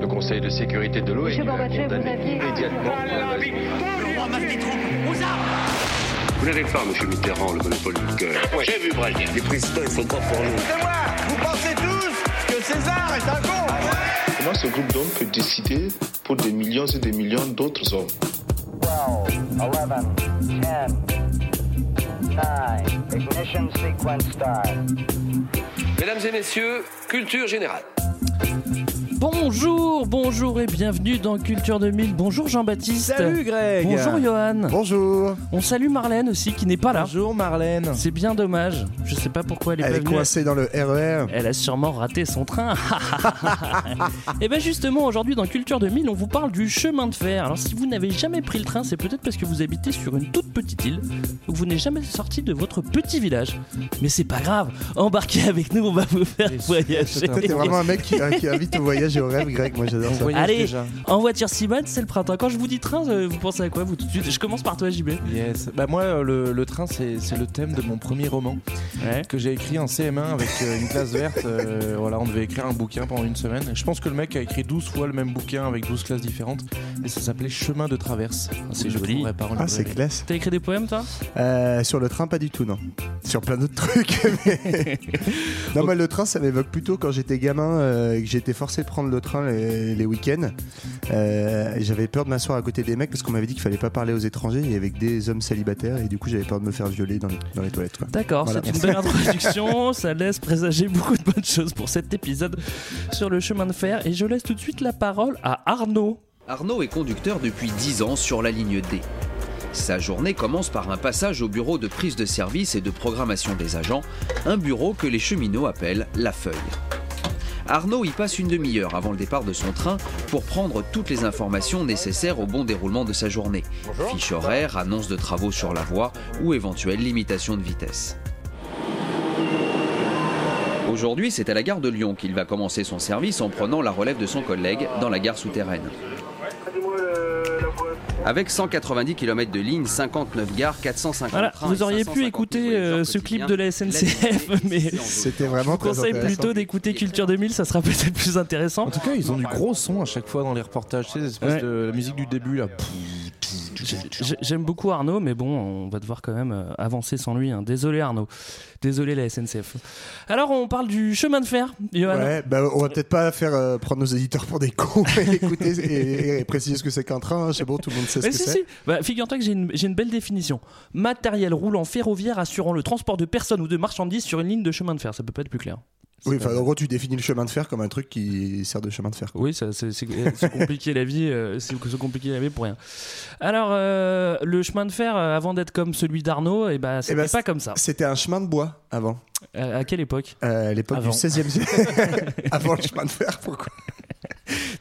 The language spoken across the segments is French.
Le Conseil de sécurité de l'ONU Monsieur a condamné immédiatement. Vous n'avez pas, monsieur Mitterrand, le monopole du cœur. J'ai vu Brazil. Les présidents, ils sont pas pour nous. Vous pensez tous que César est un con Comment ce groupe d'hommes peut décider pour des millions et des millions d'autres hommes 12, 11, 10, 9, ignition sequence start. Mesdames et messieurs, culture générale. Bonjour, bonjour et bienvenue dans Culture 2000. Bonjour Jean-Baptiste. Salut Greg Bonjour Johan. Bonjour On salue Marlène aussi qui n'est pas là. Bonjour Marlène C'est bien dommage. Je sais pas pourquoi elle est Elle pas est venue. coincée dans le E RER Elle a sûrement raté son train. et bien justement, aujourd'hui dans Culture 2000, on vous parle du chemin de fer. Alors si vous n'avez jamais pris le train, c'est peut-être parce que vous habitez sur une toute petite île, ou que vous n'êtes jamais sorti de votre petit village. Mais c'est pas grave, embarquez avec nous, on va vous faire voyager. Toi t'es vraiment un mec qui, euh, qui invite au voyage et au rêve Greg, moi j'adore ça Allez, en voiture Simone, c'est le printemps. Quand je vous dis train, vous pensez à quoi vous tout de suite? Je commence par toi, JB. Yes. Bah moi, euh, le, le train, c'est le thème de mon premier roman Ouais. que j'ai écrit en CM1 avec euh, une classe verte. Euh, voilà, on devait écrire un bouquin pendant une semaine. Je pense que le mec a écrit 12 fois le même bouquin avec 12 classes différentes. Et ça s'appelait Chemin de traverse. C'est le joli. Ah c'est classe T'as écrit des poèmes, toi? Euh, Sur le train pas du tout non Sur plein d'autres trucs mais- Non moi le train ça m'évoque plutôt quand j'étais gamin euh, et que j'étais forcé de prendre le train les, les week-ends Euh, J'avais peur de m'asseoir à côté des mecs parce qu'on m'avait dit qu'il fallait pas parler aux étrangers et avec des hommes célibataires et du coup j'avais peur de me faire violer dans les, dans les toilettes quoi. D'accord, Voilà. c'est une belle introduction. ça laisse présager beaucoup de bonnes choses pour cet épisode sur le chemin de fer. Et je laisse tout de suite la parole à Arnaud. Arnaud est conducteur depuis 10 ans sur la ligne D. Sa journée commence par un passage au bureau de prise de service et de programmation des agents, un bureau que les cheminots appellent la feuille. Arnaud y passe une demi-heure avant le départ de son train pour prendre toutes les informations nécessaires au bon déroulement de sa journée. Fiche horaire, annonce de travaux sur la voie ou éventuelle limitation de vitesse. Aujourd'hui, c'est à la gare de Lyon qu'il va commencer son service en prenant la relève de son collègue dans la gare souterraine. Avec 190 km de ligne, 59 gares, 450 Voilà, trains vous auriez pu 550 écouter euh, ce clip de la SNCF, mais C'était je vous conseille plutôt d'écouter Culture 2000, ça sera peut-être plus intéressant. En tout cas, ils ont du gros son à chaque fois dans les reportages. Tu sais, Ouais. de la musique du début là. J'aime beaucoup Arnaud, mais bon, on va devoir quand même euh, avancer sans lui. hein. Désolé Arnaud, désolé la SNCF. Alors on parle du chemin de fer, Johan. Ouais, bah, on va peut-être pas faire euh, prendre nos éditeurs pour des cons et écouter et, et préciser ce que c'est qu'un train. hein. C'est bon, tout le monde sait ce que si, c'est. Bah, Figure-toi que j'ai une, une belle définition. Matériel roulant ferroviaire assurant le transport de personnes ou de marchandises sur une ligne de chemin de fer. Ça peut pas être plus clair. Oui, enfin, en gros, tu définis le chemin de fer comme un truc qui sert de chemin de fer. quoi. Oui, ça, c'est c'est- c'est compliqué la vie, euh, c'est c'est compliqué la vie pour rien. Alors, euh, le chemin de fer, euh, avant d'être comme celui d'Arnaud, et bah, c'était ben, pas comme ça. C'était un chemin de bois avant, Euh, à quelle époque? Euh, à l'époque du Avant. 16e siècle. avant le chemin de fer, pourquoi?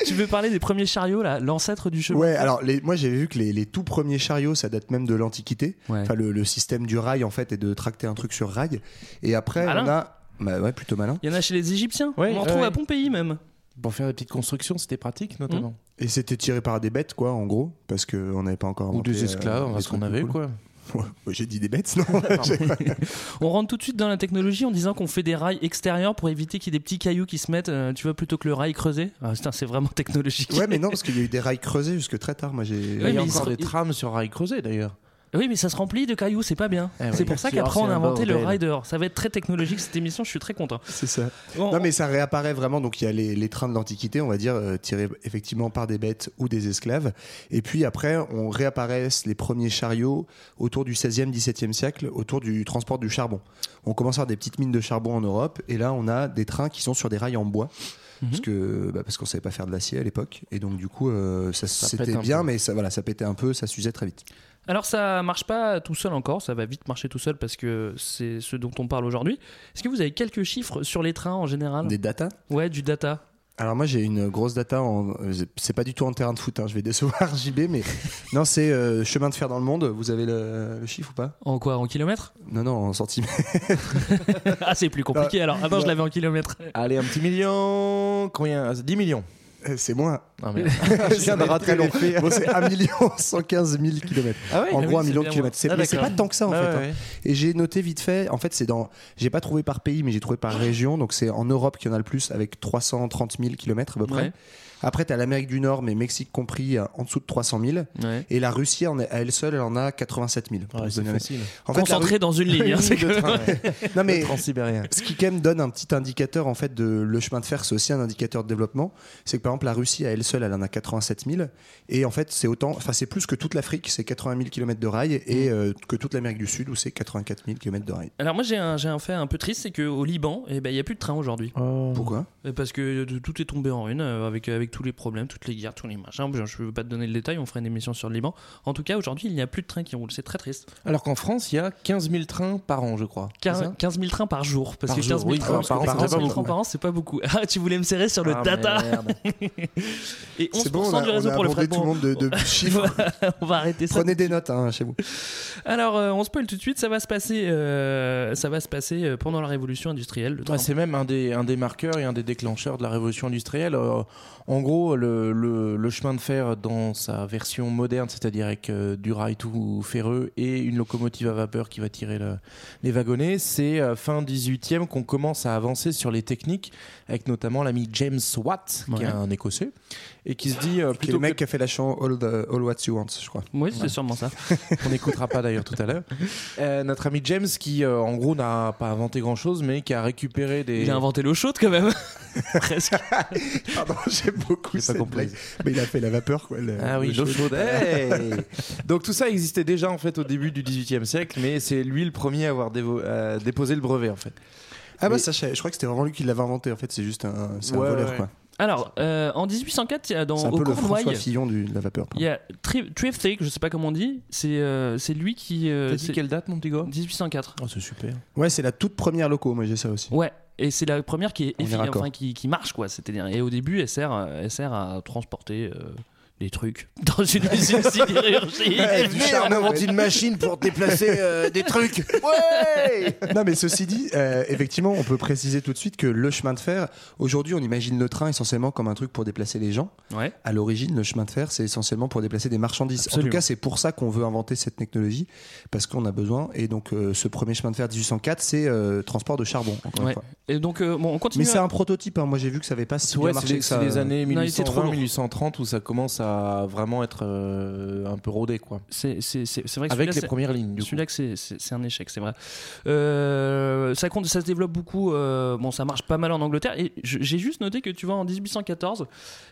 Tu veux parler des premiers chariots, là, l'ancêtre du chemin Ouais, alors les, moi j'avais vu que les, les tout premiers chariots, ça date même de l'Antiquité. Ouais. Enfin, le, le système du rail en fait est de tracter un truc sur rail. Et après, on a. Bah ouais, plutôt malin. Il y en a chez les Égyptiens. Ouais, on en retrouve ouais. à Pompéi même. Pour faire des petites constructions, c'était pratique notamment. Et c'était tiré par des bêtes, quoi, en gros, parce qu'on n'avait pas encore. Ou des esclaves, des ce qu'on avait cool. quoi. Ouais, J'ai dit des bêtes, non On rentre tout de suite dans la technologie en disant qu'on fait des rails extérieurs pour éviter qu'il y ait des petits cailloux qui se mettent, euh, tu vois, plutôt que le rail creusé. Ah, putain, c'est vraiment technologique. Ouais, mais non, parce qu'il y a eu des rails creusés jusque très tard. Moi, j'ai. Il Ouais, y mais a il encore des trams sur rail creusé d'ailleurs. Oui, mais ça se remplit de cailloux, c'est pas bien. Eh c'est oui. pour ça qu'après on a inventé le dehors. Ça va être très technologique cette émission, je suis très content. C'est ça. Bon, Non, mais ça réapparaît vraiment. Donc, il y a les, les trains de l'Antiquité, on va dire, euh, tirés effectivement par des bêtes ou des esclaves. Et puis après, on réapparaissent les premiers chariots autour du 16e, 17e siècle, autour du transport du charbon. On commence à avoir des petites mines de charbon en Europe. Et là, on a des trains qui sont sur des rails en bois. Mhm. Parce que bah, parce qu'on savait pas faire de l'acier à l'époque et donc du coup euh, ça, Ça c'était bien peu. mais ça voilà ça pétait un peu ça s'usait très vite Alors ça marche pas tout seul encore, ça va vite marcher tout seul parce que c'est ce dont on parle aujourd'hui. Est-ce que vous avez quelques chiffres sur les trains en général? Des data? Ouais, du data. Alors moi j'ai une grosse data, en... euh, c'est pas du tout en terrain de foot, hein, je vais décevoir JB, mais non c'est euh, chemin de fer dans le monde, vous avez le, le chiffre ou pas? En quoi? En kilomètres? Non non en centimètres. Ah, c'est plus compliqué alors. Ah non, je l'avais en kilomètres. Allez, un petit million. Combien? 10 millions. Euh, C'est moins. Ah, merde. Je viens de rater l'effet. Bon, c'est 1 115 000 km. Ah en Ah gros, oui, 1 c'est million de kilomètres. C'est. Ah, mais c'est pas tant que ça en Ah fait. ouais, hein. Et j'ai noté vite fait, en fait, c'est dans. J'ai pas trouvé par pays, mais j'ai trouvé par région. Donc c'est en Europe qu'il y en a le plus, avec 330 000 km à peu près. Ouais. Après, tu as l'Amérique du Nord, mais Mexique compris, euh, en dessous de 300 000. Ouais. Et la Russie, en à elle seule, elle en a 87 000. pour Ouais, vous c'est donner un- facile. En Concentré dans une ligne. hein, c'est de que- train, ouais. Non, mais ce qui quand même donne un petit indicateur en fait de le chemin de fer, c'est aussi un indicateur de développement. C'est que par exemple la Russie à elle seule, elle en a 87 000 et en fait c'est autant, enfin c'est plus que toute l'Afrique, c'est 80 000 km de rail et euh, que toute l'Amérique du Sud où c'est 84 000 km de rail. Alors moi j'ai un, j'ai un fait un peu triste, c'est qu'au Liban, eh ben, il n'y a plus de train aujourd'hui. Pourquoi? Euh, Parce que tout est tombé en ruine euh, avec, avec tous les problèmes, toutes les guerres, tous les machins. Je ne veux pas te donner le détail, on ferait une émission sur le Liban. En tout cas, aujourd'hui, il n'y a plus de trains qui roulent. C'est très triste. Alors qu'en France, il y a 15 000 trains par an, je crois. C'est 15, ça 15 000 trains par jour. Parce Par que 15 000 jour, oui, trains par an, par, c'est pas 15 000 beaucoup. trains par an, c'est pas beaucoup. Ah, tu voulais me serrer sur le Ah, data. Et 11% C'est bon, on a, du réseau on a pour le fret. tout le monde de, de chiffres. on va arrêter ça. Prenez des notes hein, chez vous. Alors, euh, on spoil tout de suite. Ça va se passer, euh, ça va se passer euh, pendant la révolution industrielle. Ouais, c'est même un des, un des marqueurs et un des déclencheurs de la révolution industrielle. Euh, en gros, le, le, le chemin de fer dans sa version moderne, c'est-à-dire avec euh, du rail tout ferreux et une locomotive à vapeur qui va tirer le- les wagonnets, c'est euh, fin 18e qu'on commence à avancer sur les techniques, avec notamment l'ami James Watt, qui est un Écossais, et qui se dit euh, plutôt le mec que- qui a fait la chanson All, the- All What You Want, je crois. Oui, c'est sûrement ça. qu'on n'écoutera pas d'ailleurs tout à l'heure. Euh, notre ami James, qui euh, en gros n'a pas inventé grand-chose, mais qui a récupéré des... Il a inventé l'eau chaude quand même. Presque. Pardon, beaucoup Pas cette compris. blague. Mais il a fait la vapeur, quoi. le- Ah oui, le l'eau chaud. chaude. hey Donc tout ça existait déjà en fait au début du XVIIIe siècle, mais c'est lui le premier à avoir dévo- euh, déposé le brevet en fait. Ah bah Mais- ça, je savais- je crois que c'était vraiment lui qui l'avait inventé. En fait, c'est juste un, c'est un Ouais, voleur, ouais. quoi. Alors, euh, en 1804, il y a dans, C'est un au peu le Cornouailles, Fillon du- de la vapeur. il y a Tri- je sais pas comment on dit. C'est euh, c'est lui qui. euh, T'as dit c'est- quelle date mon petit gars? 1804. Oh c'est super. Ouais, c'est la toute première loco, moi j'ai ça aussi. Ouais. Et c'est la première qui est enfin, qui, qui marche quoi. C'est-à-dire et au début elle sert elle sert à transporter euh, des trucs dans une usine sidérurgique. on invente une machine pour déplacer euh, des trucs. non, mais ceci dit, euh, effectivement, on peut préciser tout de suite que le chemin de fer, aujourd'hui, on imagine le train essentiellement comme un truc pour déplacer les gens. Ouais. À l'origine, le chemin de fer, c'est essentiellement pour déplacer des marchandises. Absolument. En tout cas, c'est pour ça qu'on veut inventer cette technologie, parce qu'on a besoin. Et donc, euh, ce premier chemin de fer 1804, c'est euh, transport de charbon. Encore Ouais. une fois. Et donc euh, bon on continue. Mais c'est un prototype. hein. Moi, j'ai vu que ça avait pas si Ouais, bien marché les, que ça. c'est les années Non, il était trop lourd. 1820-1830 où ça commence à vraiment être euh, un peu rodé quoi. C'est vrai que Avec les c'est- premières lignes. Celui-là, que c'est- un échec, c'est vrai. Euh, ça, compte, ça se développe beaucoup. euh, bon, ça marche pas mal en Angleterre. Et j'ai juste noté que tu vois, en 1814,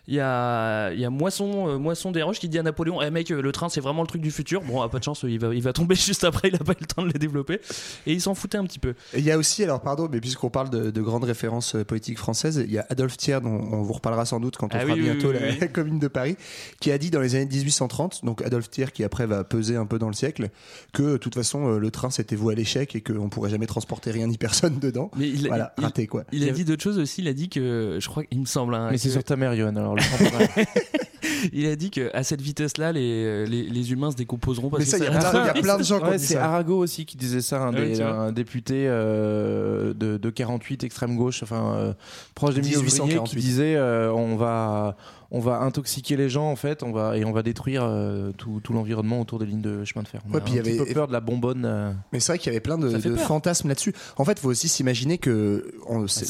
il y a, il y a Moisson, euh, Moisson des Roches qui dit à Napoléon Eh mec, le train, c'est vraiment le truc du futur. Bon, ah, pas de chance, il va, il va tomber juste après, il a pas eu le temps de les développer. Et il s'en foutait un petit peu. Il y a aussi, alors pardon, mais puisqu'on parle de, de grandes références politiques françaises, il y a Adolphe Thiers, dont on vous reparlera sans doute quand on Ah fera oui, bientôt oui, la, oui. la commune de Paris, qui a dit dans les années 1830, donc Adolphe Thiers qui après va peser un peu dans le siècle, que de toute façon euh, le train c'était voué à l'échec et qu'on pourrait jamais transporter rien ni personne dedans. Mais il, Voilà, il- raté quoi. il a dit d'autres choses aussi. Il a dit que, je crois, il me semble, hein, Mais c'est que- sur ta mère, Johan, alors le. il a dit qu'à cette vitesse-là, les, les, les humains se décomposeront. Parce Mais ça, que il y, a plein- il y a plein de gens qui ont Ouais, dit c'est. Arago aussi qui disait ça, un, Ah oui, un député euh, de, de 48 extrême gauche, enfin euh, proche des milieux qui 1848. disait euh, on va on va intoxiquer les gens en fait, on va et on va détruire euh, tout, tout l'environnement autour des lignes de chemin de fer. On Ouais, a puis il y un petit avait- peu peur de la bonbonne. euh, Mais c'est vrai qu'il y avait plein de, fantasmes là-dessus. En fait, il faut aussi s'imaginer que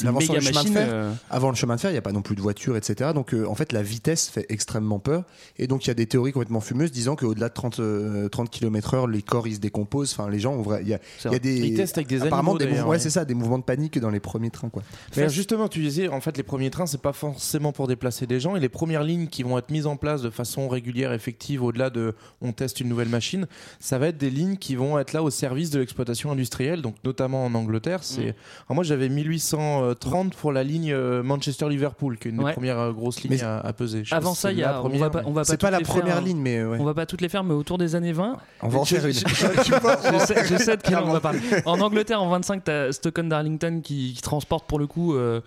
l'invention méga du chemin de fer, euh, Avant le chemin de fer, il n'y a pas non plus de voitures, etc. Donc, euh, en fait, la vitesse fait extrêmement peur. Et donc, il y a des théories complètement fumeuses disant qu'au-delà de 30, euh, 30 km/h, les corps ils se décomposent. Enfin, les gens, ont vrai, il y a, il y a des. Ils testent avec des apparemment animaux, des ouais, ouais. c'est ça, des mouvements de panique dans les premiers trains, quoi. Mais justement, tu disais, en fait, les premiers trains, c'est pas forcément pour déplacer des gens. Et les premières lignes qui vont être mises en place de façon régulière, effective, au-delà de on teste une nouvelle machine, ça va être des lignes qui vont être là au service de l'exploitation industrielle, donc notamment en Angleterre. Mm. C'est, Alors moi, j'avais 1830 pour la ligne euh, Manchester-Liverpool, qui est une Ouais. des premières euh, grosses lignes à, à peser. Je Avant ça, il y la première première, va pas, on va C'est pas la toutes les faire, première hein. ligne, mais ouais. On va pas toutes les faire, mais autour des années 20. On va en faire une. je- on en je sais, faire je sais de quelle une. on va parler. En Angleterre, en 25, t'as Stockton Darlington qui, qui transporte pour le coup euh,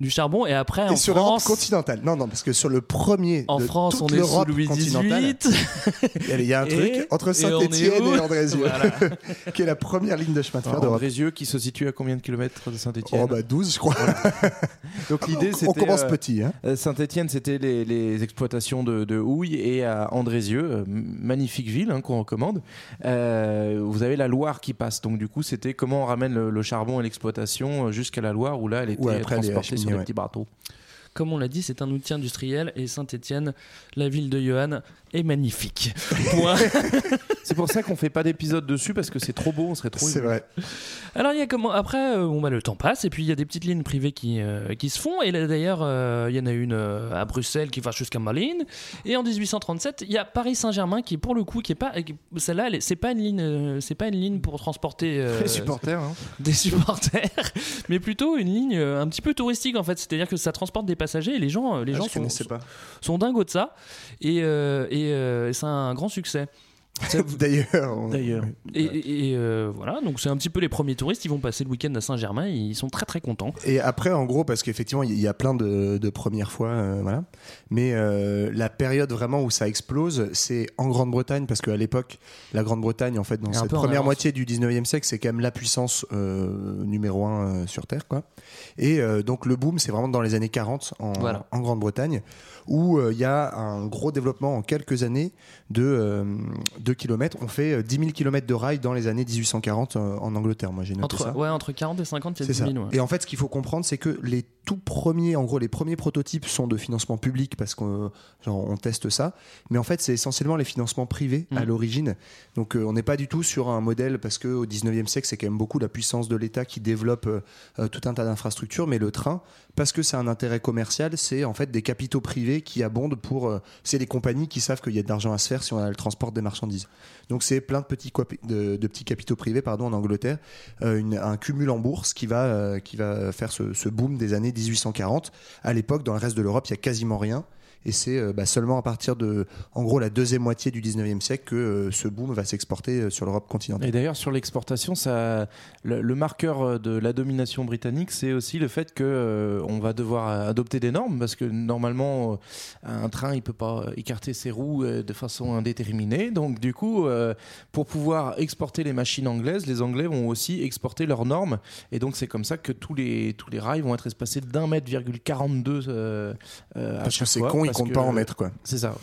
du charbon. Et après, en Et sur l'Europe France, continentale. Non, non, parce que sur le premier. en de France toute on est sous l'Europe Louis XVIII. Il y a un Et- truc entre et on est Saint-Etienne où et Andrézieux, Voilà. qui est la première ligne de chemin de fer d'Europe. Andrézieux qui se situe à combien de kilomètres de Saint-Etienne Oh, bah 12, je crois. Donc l'idée On c'était. commence euh, petit. Hein. Euh, Saint-Etienne, c'était les, les exploitations de, de houille et à Andrézieux, euh, magnifique ville hein, qu'on recommande. euh, vous avez la Loire qui passe. Donc du coup, c'était comment on ramène le, le charbon et l'exploitation jusqu'à la Loire où là, elle était Ouais, après, elle est transportée sur des ouais. petits bateaux. Comme on l'a dit, c'est un outil industriel et Saint-Étienne, la ville de Johan, est magnifique. C'est pour ça qu'on fait pas d'épisode dessus parce que c'est trop beau, on serait trop. C'est vrai. Alors il y a comment après euh, bon, bah, le temps passe et puis il y a des petites lignes privées qui, euh, qui se font et là d'ailleurs euh, il y en a une euh, à Bruxelles qui va jusqu'à Malines et en 1837 il y a Paris Saint-Germain qui pour le coup qui est pas celle-là elle est- c'est pas une ligne euh, c'est pas une ligne pour transporter euh, Les supporters. hein. des supporters mais plutôt une ligne euh, un petit peu touristique en fait c'est-à-dire que ça transporte des passagers et les gens les Ah, gens sont, sont dingos de ça. Et, euh, et, euh, c'est un grand succès D'ailleurs. D'ailleurs. Et, euh, voilà, donc c'est un petit peu les premiers touristes. Ils vont passer le week-end à Saint-Germain. Ils sont très très contents. Et après, en gros, parce qu'effectivement, il y a plein de, premières fois, euh, voilà. Mais euh, la période vraiment où ça explose, c'est en Grande-Bretagne, parce qu'à l'époque, la Grande-Bretagne, en fait, dans cette première moitié du 19e siècle, c'est quand même la puissance numéro un sur Terre, quoi. Et donc le boom, c'est vraiment dans les années 40 en, Grande-Bretagne, où il y a un gros développement en quelques années de 2 on fait 10 000 km de rail dans les années 1840 euh, en Angleterre. Moi, j'ai noté entre, ça. Entre 40 et 50, il y a 10 000. Et en fait, ce qu'il faut comprendre, c'est que les tout premiers, en gros, les premiers prototypes sont de financement public parce qu'on euh, teste ça. Mais en fait, c'est essentiellement les financements privés à mm. l'origine. Donc, euh, on n'est pas du tout sur un modèle parce qu'au 19e siècle, c'est quand même beaucoup la puissance de l'État qui développe tout un tas d'infrastructures. Mais le train, parce que c'est un intérêt commercial, c'est en fait des capitaux privés qui abondent pour. C'est les compagnies qui savent qu'il y a de l'argent à se faire si on a le transport des marchandises. Donc, c'est plein de petits, capitaux privés pardon, en Angleterre euh, un cumul en bourse qui va, euh, faire ce, boom des années 1840. À l'époque, dans le reste de l'Europe, il y a quasiment rien. Et c'est euh, bah, seulement à partir de, en gros, la deuxième moitié du 19e siècle que euh, ce boom va s'exporter euh, sur l'Europe continentale. Et d'ailleurs, sur l'exportation, ça, le, le marqueur de la domination britannique, c'est aussi le fait que euh, on va devoir adopter des normes, parce que normalement, un train, il peut pas écarter ses roues de façon indéterminée. Donc, du coup, euh, pour pouvoir exporter les machines anglaises, les Anglais vont aussi exporter leurs normes. Et donc, c'est comme ça que tous les tous les rails vont être espacés d'un mètre virgule 42 euh, à Parce que c'est con, parce comptent que- pas en mettre, quoi. C'est ça.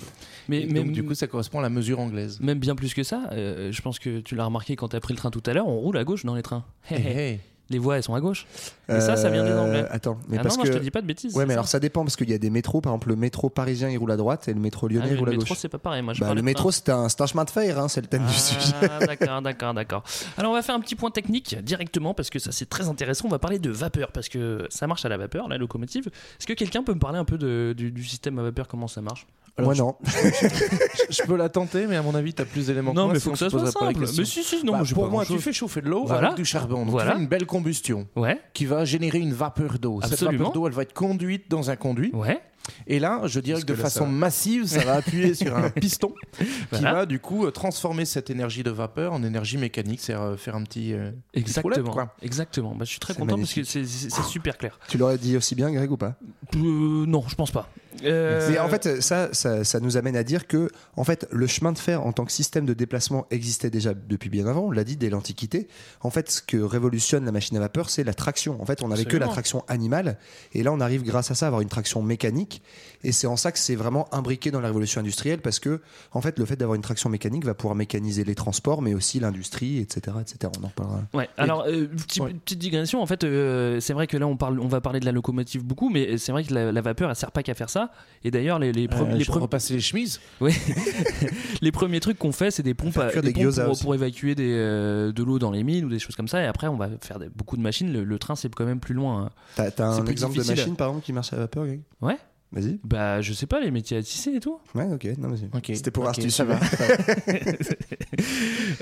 Mais, donc, du coup, ça correspond à la mesure anglaise. même bien plus que ça, euh, je pense que tu l'as remarqué quand tu as pris le train tout à l'heure, on roule à gauche dans les trains. Hey, hey. Les voies, elles sont à gauche. Et ça, ça vient des Euh, Anglais. Attends, mais ah parce non, que. je te dis pas de bêtises. Ouais, mais ça. alors ça dépend parce qu'il y a des métros. Par exemple, le métro parisien il roule à droite et le métro Ah lyonnais oui, il le roule à métro, gauche. c'est pas pareil. Moi, je Bah, le métro, c'est un, un chemin de fer, hein, c'est le thème du sujet. Ah, d'accord, d'accord, d'accord. Alors, on va faire un petit point technique directement parce que ça, c'est très intéressant. On va parler de vapeur parce que ça marche à la vapeur, la locomotive. Est-ce que quelqu'un peut me parler un peu de- du, du système à vapeur, comment ça marche? Alors, Moi, non. Je peux la tenter, mais à mon avis, tu as plus d'éléments que Non, moi, mais faut que ça soit simple. Mais si, si, non, Bah, moi, pour pas moi, tu fais chauffer de l'eau Voilà. avec du charbon. Donc Voilà. tu fais une belle combustion Ouais, qui va générer une vapeur d'eau. Cette Absolument. vapeur d'eau, elle va être conduite dans un conduit. ouais. Et là, je dirais que de façon ça- massive, ça va appuyer sur un piston qui Voilà. va du coup transformer cette énergie de vapeur en énergie mécanique, c'est euh, faire un petit. euh, Exactement. quoi. Exactement. Bah, je suis très content parce que c'est c'est- c'est super clair. Tu l'aurais dit aussi bien, Greg, ou pas? Euh, non, je pense pas. Euh, Mais en fait, ça, ça, ça nous amène à dire que, en fait, le chemin de fer en tant que système de déplacement existait déjà depuis bien avant. On l'a dit dès l'Antiquité. En fait, ce que révolutionne la machine à vapeur, c'est la traction. En fait, on n'avait que la traction animale, et là, on arrive grâce à ça à avoir une traction mécanique. Et c'est en ça que c'est vraiment imbriqué dans la révolution industrielle, parce que, en fait, le fait d'avoir une traction mécanique va pouvoir mécaniser les transports, mais aussi l'industrie, etc., etc. On en reparlera. Ouais. Alors, euh, petit- Ouais. petite digression. En fait, euh, c'est vrai que là, on parle, on va parler de la locomotive beaucoup, mais c'est vrai que la, la vapeur, elle sert pas qu'à faire ça. Et d'ailleurs, les, les, pre- euh, les, je pre- repasser les chemises. ouais. les premiers trucs qu'on fait, c'est des pompes, Faire à- des des pompes gyoza pour, évacuer des, euh, de l'eau dans les mines ou des choses comme ça. Et après, on va faire des- beaucoup de machines. Le, le train, c'est quand même plus loin. hein. T'as un exemple de machine, par exemple, qui marche à la vapeur, Greg? Ouais. Vas-y. Bah, je sais pas, les métiers à tisser et tout. Ouais, ok. Non, vas-y. C'était pour voir Ok, si tu ça va.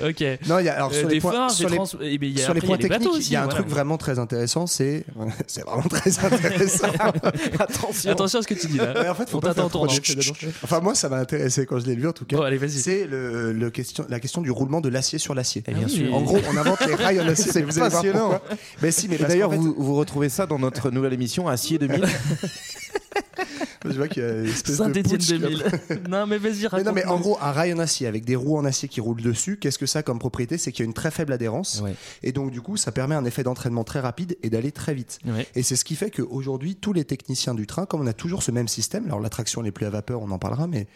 ok. Non, il y a alors Euh, sur des les points, phares, sur des les, trans- eh il y a- sur les points y a techniques, il y a un truc vraiment très intéressant, c'est c'est vraiment très intéressant. Attention. Attention à ce que tu dis là. Ouais, en fait, faut On pas t'attend faire trop Enfin, moi, ça m'a intéressé quand je l'ai lu en tout cas. Bon, allez, vas-y. C'est le, le question, la question du roulement de l'acier sur l'acier. Bien Ah oui. sûr. En gros, on invente les rails en acier. C'est passionnant. Mais si, mais d'ailleurs, vous retrouvez ça dans notre nouvelle émission Acier 2000. Je vois qu'il y a une espèce de putsch, là. 2000. non, mais vas-y, Mais raconte. non, mais en gros, un rail en acier avec des roues en acier qui roulent dessus, qu'est-ce que ça a comme propriété? C'est qu'il y a une très faible adhérence. Ouais. Et donc, du coup, ça permet un effet d'entraînement très rapide et d'aller très vite. Ouais. Et c'est ce qui fait qu'aujourd'hui, tous les techniciens du train, comme on a toujours ce même système, alors la traction n'est plus à vapeur, on en parlera, mais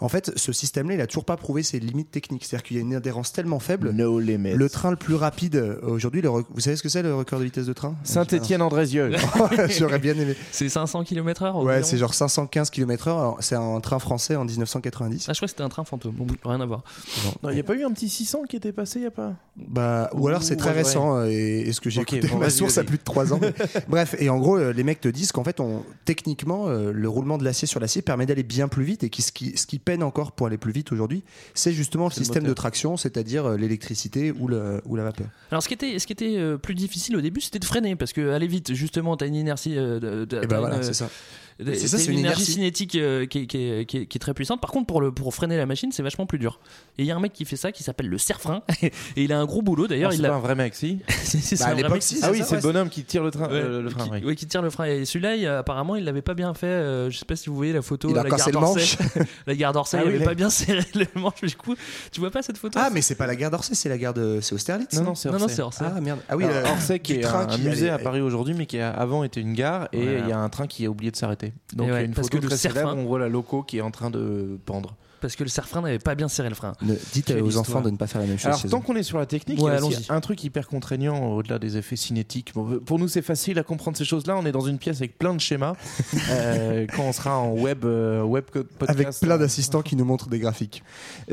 en fait, ce système-là, il a toujours pas prouvé ses limites techniques. C'est-à-dire qu'il y a une adhérence tellement faible. no limit. Le train le plus rapide euh, aujourd'hui, rec- vous savez ce que c'est le record de vitesse de train? Saint-Étienne-Andrézieux. J'aurais bien aimé. C'est 500 km/h. Ouais, c'est genre 515 km/h. C'est un train français en 1990. Ah, je crois que c'était un train fantôme. Bon, rien à voir. Il n'y a pas eu un petit 600 qui était passé il n'y a pas? Bah, ou alors c'est très ouais, récent euh, et, et ce que j'ai Ok, écouté, bon, ma source a vas-y. plus de 3 ans. Bref, et en gros, euh, les mecs te disent qu'en fait, on, techniquement, le roulement de l'acier sur l'acier permet d'aller bien plus vite et qui, ce, qui, ce qui peine encore pour aller plus vite aujourd'hui, c'est justement le système de traction, c'est-à-dire euh, l'électricité ou, le, ou la vapeur. Alors, ce qui était, ce qui était euh, plus difficile au début, c'était de freiner parce que aller vite, justement, t'as une inertie. euh, de- de- Et ben voilà, c'est ça. Euh, C'est ça, t'as c'est une une énergie cinétique euh, qui, est- qui est- qui est- qui est très puissante. Par contre, pour, le, pour freiner la machine, c'est vachement plus dur. Et il y a un mec qui fait ça qui s'appelle le serre-frein. et il a un gros boulot d'ailleurs. C'est pas un vrai mec, si C'est- Bah, Ah oui, c'est le bonhomme qui tire le, train, Ouais, euh, le frein. qui, oui. ouais, qui tire le frein. Et celui-là, apparemment, il l'avait pas bien fait. euh, je sais pas si vous voyez la photo. Il a la cassé gare le d'Orsay. la gare d'Orsay, Ah il avait pas bien serré le manche. Du coup, tu vois pas cette photo? Ah, mais c'est pas la gare d'Orsay, c'est la gare de. C'est Austerlitz Non, non, c'est Non, non, Orsay. Ah merde. Ah oui, Orsay qui est un, musée à Paris aujourd'hui, mais qui a avant été une gare, et il y a un train qui a oublié de s'arrêter. Donc il y ouais, a une parce photo que le très célèbre, on voit la loco qui est en train de pendre. Parce que le serre-frein n'avait pas bien serré le frein. Ne- dites Quelle aux histoire. enfants de ne pas faire la même chose. Alors tant qu'on est sur la technique, Ouais, il y a aussi un truc hyper contraignant au-delà des effets cinétiques. Bon, pour nous c'est facile à comprendre ces choses-là, on est dans une pièce avec plein de schémas. Euh, quand on sera en web, euh, web podcast, Avec plein euh, d'assistants qui nous montrent des graphiques.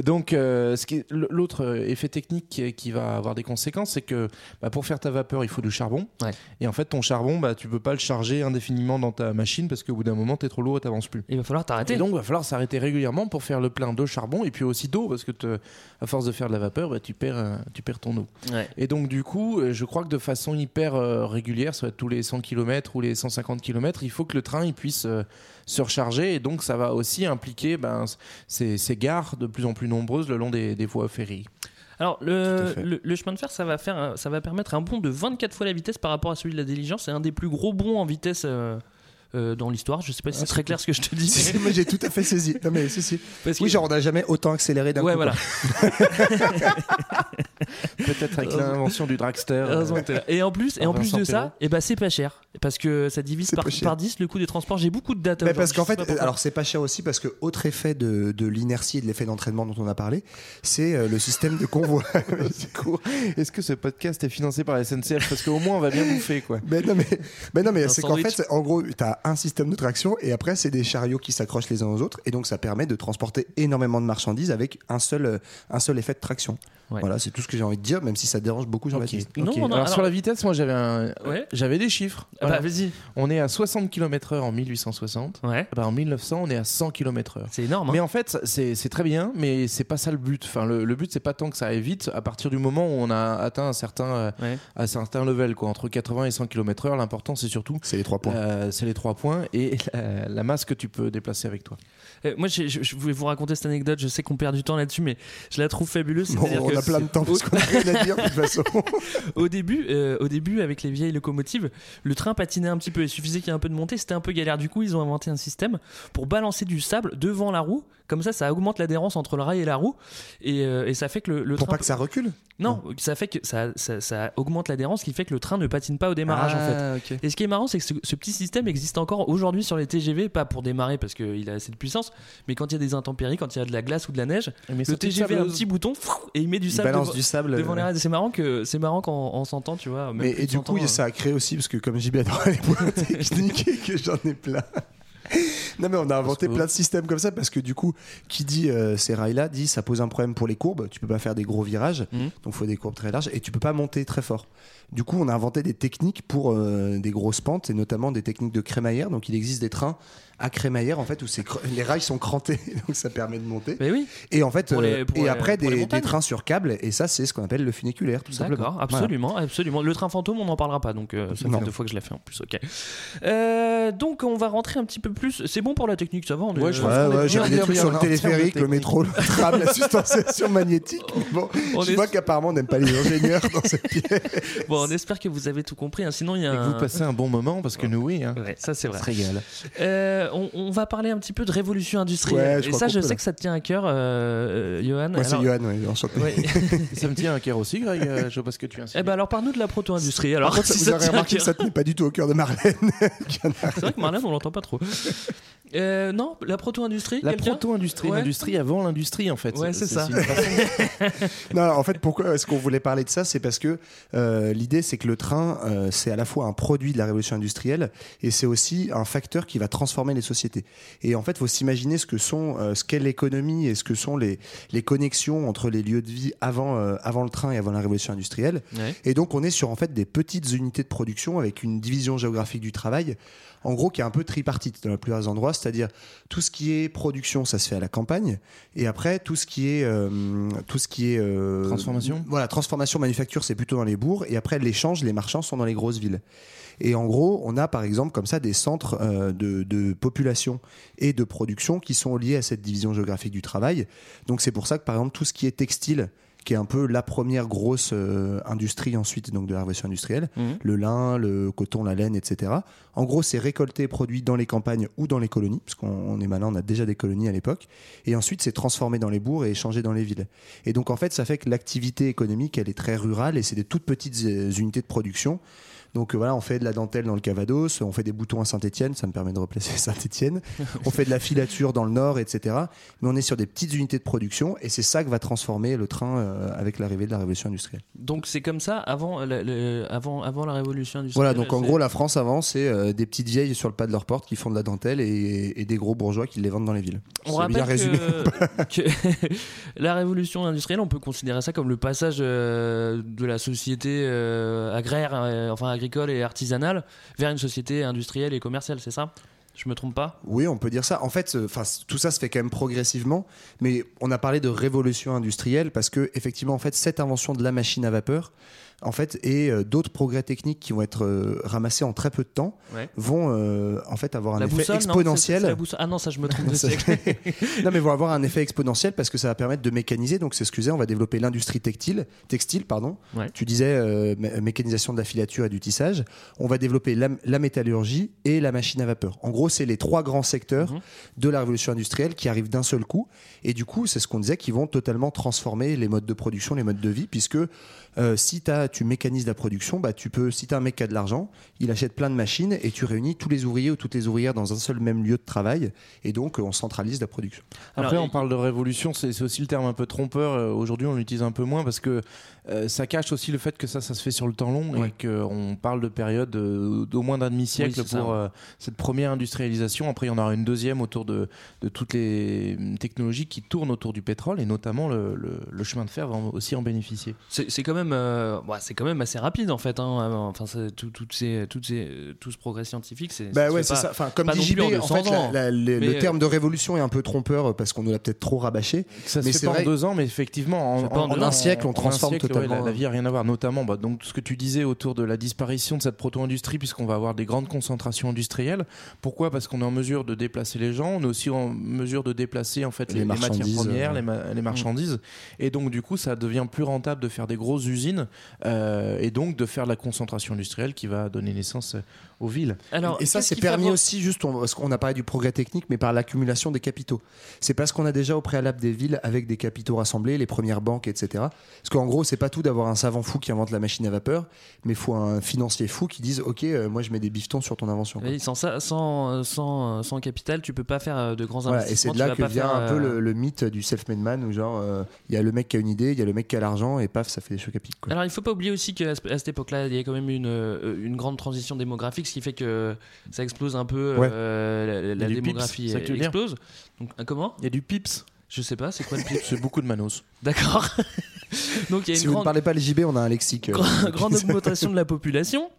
Donc, euh, l'autre effet technique qui, qui va avoir des conséquences, c'est que bah, pour faire ta vapeur, il faut du charbon. Ouais. Et en fait, ton charbon, bah, tu peux pas le charger indéfiniment dans ta machine parce qu'au bout d'un moment, tu es trop lourd et t'avances plus. Il va falloir t'arrêter. Et donc, il va falloir s'arrêter régulièrement pour faire le plein de charbon et puis aussi d'eau parce que te- à force de faire de la vapeur, bah, tu, perds, euh, tu perds ton eau. Ouais. Et donc, du coup, euh, je crois que de façon hyper euh, régulière, soit tous les 100 km ou les 150 km, il faut que le train il puisse euh, se recharger. Et donc, ça va aussi impliquer ben, ces, ces gares de plus en plus nombreuses le long des, des voies ferries. Alors, le, le, le chemin de fer, ça va, faire, ça va permettre un bond de 24 fois la vitesse par rapport à celui de la diligence. C'est un des plus gros bonds en vitesse euh, euh, dans l'histoire. Je sais pas si c'est très clair ce que je te dis. Si, mais- Moi j'ai tout à fait saisi. Non mais si si. parce que- Oui, genre on n'a jamais autant accéléré d'un Ouais, coup. voilà. Peut-être avec l'invention du dragster. euh. Et en plus, et en plus de ça, et bah c'est pas cher parce que ça divise par, par 10 le coût des transports. J'ai beaucoup de data. Mais parce qu'en fait, alors c'est pas cher aussi parce que autre effet de, de l'inertie et de l'effet d'entraînement dont on a parlé, c'est euh, le système de convoi. Est-ce que ce podcast est financé par la SNCF Parce qu'au moins, on va bien bouffer, quoi. mais non mais, mais non mais c'est qu'en fait, en gros, tu as un système de traction et après c'est des chariots qui s'accrochent les uns aux autres et donc ça permet de transporter énormément de marchandises avec un seul euh, un seul effet de traction. Ouais. Voilà, c'est tout ce que j'ai envie de dire, même si ça dérange beaucoup Jean-Baptiste. Non, ok. non, alors, alors- sur la vitesse, moi j'avais un... Ouais. j'avais des chiffres. Ah Voilà. bah vas-y. On est à 60 km/h en 1860. Ouais. Bah, en 1900, on est à 100 km/h. C'est énorme. hein. Mais en fait, c'est c'est très bien, mais c'est pas ça le but. Enfin, le, le but, c'est pas tant que ça aille vite. À partir du moment où on a atteint un certain, euh, Ouais. un certain level, quoi, entre 80 et 100 km/h, l'important, c'est surtout C'est les trois points. euh, c'est les trois points et la, la masse que tu peux déplacer avec toi. Euh, moi, je, voulais vous raconter cette anecdote. Je sais qu'on perd du temps là-dessus, mais je la trouve fabuleuse. Bon, on que a plein de temps parce qu'on a rien à dire de toute façon. au début, euh, au début, avec les vieilles locomotives, le train patinait un petit peu. Il suffisait qu'il y ait un peu de montée. C'était un peu galère. Du coup, ils ont inventé un système pour balancer du sable devant la roue. Comme ça, ça augmente l'adhérence entre le rail et la roue, et, euh, et ça fait que le, le Pour train pas que ça recule Non, ça fait que ça, ça, ça augmente l'adhérence, qui fait que le train ne patine pas au démarrage en fait. Ah, ok. Et ce qui est marrant, c'est que ce, ce petit système existe encore aujourd'hui sur les TGV, pas pour démarrer parce qu'il a assez de puissance, mais quand il y a des intempéries, quand il y a de la glace ou de la neige, Mais le TGV a un petit bouton et il met du Il sable balance devant, du sable. devant euh, les rails. C'est marrant que c'est marrant quand on s'entend, tu vois. Mais et du 100 coup, ans, ça a créé aussi, parce que comme JB adore les techniques que j'en ai plein. Non mais on a inventé plein de systèmes comme ça parce que du coup, qui dit euh, ces rails-là dit ça pose un problème pour les courbes. Tu peux pas faire des gros virages, Mhm. donc faut des courbes très larges et tu peux pas monter très fort. Du coup, on a inventé des techniques pour euh, des grosses pentes et notamment des techniques de crémaillère. Donc il existe des trains à crémaillère en fait où les rails sont crantés, donc ça permet de monter. Mais oui, Et en fait, les- euh, et les- après les des, trains sur câble et ça c'est ce qu'on appelle le funiculaire tout simplement. d'accord, absolument, absolument. Le train fantôme, on n'en parlera pas, donc euh, ça Non. fait deux fois que je l'ai fait en plus. Ok. Euh, donc on va rentrer un petit peu plus. C'est bon pour la technique, ça va. On est- Ouais, je Ouais, bien, des trucs sur le téléphérique, le métro, le tram, la substantiation magnétique. Mais bon, On je est- vois qu'apparemment on n'aime pas les ingénieurs dans cette pièce. Bon, on espère que vous avez tout compris. hein, Sinon, il y a Et que un. vous passez un bon moment parce que nous, oui. Hein. Ouais, ça c'est On vrai. se régale. Euh, on, on va parler un petit peu de révolution industrielle. Ouais, je Et ça, je peut, sais là. que ça te tient à cœur, euh, euh, Johan. Moi, c'est Johan, enchanté. Ouais. Ça me tient à cœur aussi, Greg. euh, Je vois pas ce que tu insinues. Eh ben alors, parle-nous de la proto-industrie. Alors, Par contre, si vous ça aurez remarqué que ça tenait pas du tout au cœur de Marlène. C'est vrai que Marlène, on l'entend pas trop. Euh, non, la proto-industrie, La proto-industrie, Ouais. l'industrie avant l'industrie en fait. Ouais, c'est ça. non, en fait, pourquoi est-ce qu'on voulait parler de ça C'est parce que euh, l'idée, c'est que le train, euh, c'est à la fois un produit de la révolution industrielle et c'est aussi un facteur qui va transformer les sociétés. Et en fait, faut s'imaginer ce que sont, euh, ce qu'est l'économie et ce que sont les, les connexions entre les lieux de vie avant, euh, avant le train et avant la révolution industrielle. Ouais. Et donc, on est sur en fait des petites unités de production avec une division géographique du travail, en gros, qui est un peu tripartite dans la plupart des endroits, c'est-à-dire tout ce qui est production, ça se fait à la campagne, et après tout ce qui est euh, tout ce qui est euh, Transformation Voilà, transformation, manufacture, c'est plutôt dans les bourgs, et après l'échange, les marchands sont dans les grosses villes. Et en gros, on a par exemple comme ça des centres euh, de, de population et de production qui sont liés à cette division géographique du travail. Donc c'est pour ça que par exemple tout ce qui est textile, qui est un peu la première grosse euh, industrie ensuite donc de la révolution industrielle, Mhm. le lin, le coton, la laine, etc. En gros, c'est récolté et produit dans les campagnes ou dans les colonies, parce qu'on on est malin, on a déjà des colonies à l'époque. Et ensuite, c'est transformé dans les bourgs et échangé dans les villes. Et donc, en fait, ça fait que l'activité économique, elle est très rurale et c'est des toutes petites euh, unités de production. Donc euh, voilà, on fait de la dentelle dans le Cavados, on fait des boutons à Saint-Etienne, ça me permet de replacer Saint-Etienne. on fait de la filature dans le Nord, etc. Mais on est sur des petites unités de production et c'est ça que va transformer le train euh, avec l'arrivée de la révolution industrielle. Donc c'est comme ça avant, la- le- avant, avant la révolution industrielle. Voilà, donc en gros, la France avant, c'est euh, des petites vieilles sur le pas de leur porte qui font de la dentelle et, et des gros bourgeois qui les vendent dans les villes. On rappelle bien résumé. que, que la révolution industrielle, on peut considérer ça comme le passage euh, de la société euh, agraire, euh, enfin agricole et artisanale, vers une société industrielle et commerciale, c'est ça? Je me trompe pas? Oui, on peut dire ça. En fait, euh, tout ça se fait quand même progressivement, mais on a parlé de révolution industrielle parce que effectivement, en fait, cette invention de la machine à vapeur, en fait, et euh, d'autres progrès techniques qui vont être euh, ramassés en très peu de temps, Ouais. vont euh, en fait avoir un La effet boussole, non C'est- exponentiel. la Ah non, ça je me trompe de Non, c'est- siècle. non, mais vont avoir un effet exponentiel parce que ça va permettre de mécaniser. Donc, c'est ce que je disais, on va développer l'industrie textile, textile, pardon. Ouais. Tu disais mé- mécanisation de la filature et du tissage. On va développer la, la métallurgie et la machine à vapeur. En gros, c'est les trois grands secteurs Mhm. de la révolution industrielle qui arrivent d'un seul coup. Et du coup, c'est ce qu'on disait, qui vont totalement transformer les modes de production, les modes de vie, puisque si tu mécanises la production, bah, tu peux, si tu as un mec qui a de l'argent, il achète plein de machines et tu réunis tous les ouvriers ou toutes les ouvrières dans un seul même lieu de travail. Et donc, euh, on centralise la production. Après, Alors, on parle de révolution, c'est c'est aussi le terme un peu trompeur. Euh, Aujourd'hui, on l'utilise un peu moins parce que euh, ça cache aussi le fait que ça, ça se fait sur le temps long Ouais. et qu'on parle de période euh, d'au moins d'un demi-siècle Oui, pour euh, cette première industrialisation. Après, il y en aura une deuxième autour de, de toutes les hum, technologies qui tournent autour du pétrole et notamment le, le- le chemin de fer va aussi en bénéficier. C'est quand même, euh, ouais, c'est quand même assez rapide en fait. hein. Enfin, tout, ces, toutes ces, tout ce progrès scientifique, c'est. Bah ouais, c'est ça. Enfin, comme pas dit JB, en en fait, 200 la- ans. la- le, euh, terme de révolution est un peu trompeur parce qu'on nous l'a peut-être trop rabâché. Ça se Mais fait c'est pas en deux ans, mais effectivement, en, en- siècle, on un transforme siècle, la, la vie a rien à voir. Notamment, bah, donc ce que tu disais autour de la disparition de cette proto-industrie, puisqu'on va avoir des grandes concentrations industrielles. Pourquoi? Parce qu'on est en mesure de déplacer les gens, on est aussi en mesure de déplacer en fait Les les, les matières premières, euh, les, ma- les marchandises, et donc du coup, ça devient plus rentable de faire des grosses usines euh, et donc de faire de la concentration industrielle qui va donner naissance euh, aux villes. Alors, Et ça, c'est permis aussi, juste, on, parce qu'on a parlé du progrès technique, mais par l'accumulation des capitaux. C'est parce qu'on a déjà au préalable des villes avec des capitaux rassemblés, les premières banques, etc. Parce qu'en gros, c'est pas tout d'avoir un savant fou qui invente la machine à vapeur, mais il faut un financier fou qui dise Ok, euh, moi je mets des bifetons sur ton invention. Oui, sans, ça, sans, sans, sans capital, tu peux pas faire euh, de grands Voilà, et c'est investissements. de là que vient un peu euh, le, le mythe du self-made man où genre euh, il y a le mec qui a une idée, il y a le mec qui a l'argent et paf ça fait des chocs à pic. Alors il faut pas oublier aussi qu'à cette époque-là, il y a quand même une, euh, une grande transition démographique, ce qui fait que ça explose un peu Ouais. euh, la, pips, démographie dire explose. Donc euh, comment? Il y a du pips. Je sais pas, c'est quoi le pips? C'est beaucoup de manos. D'accord. Donc il y a Si vous ne parlez pas le JB, on a un lexique. euh, grande augmentation de la population.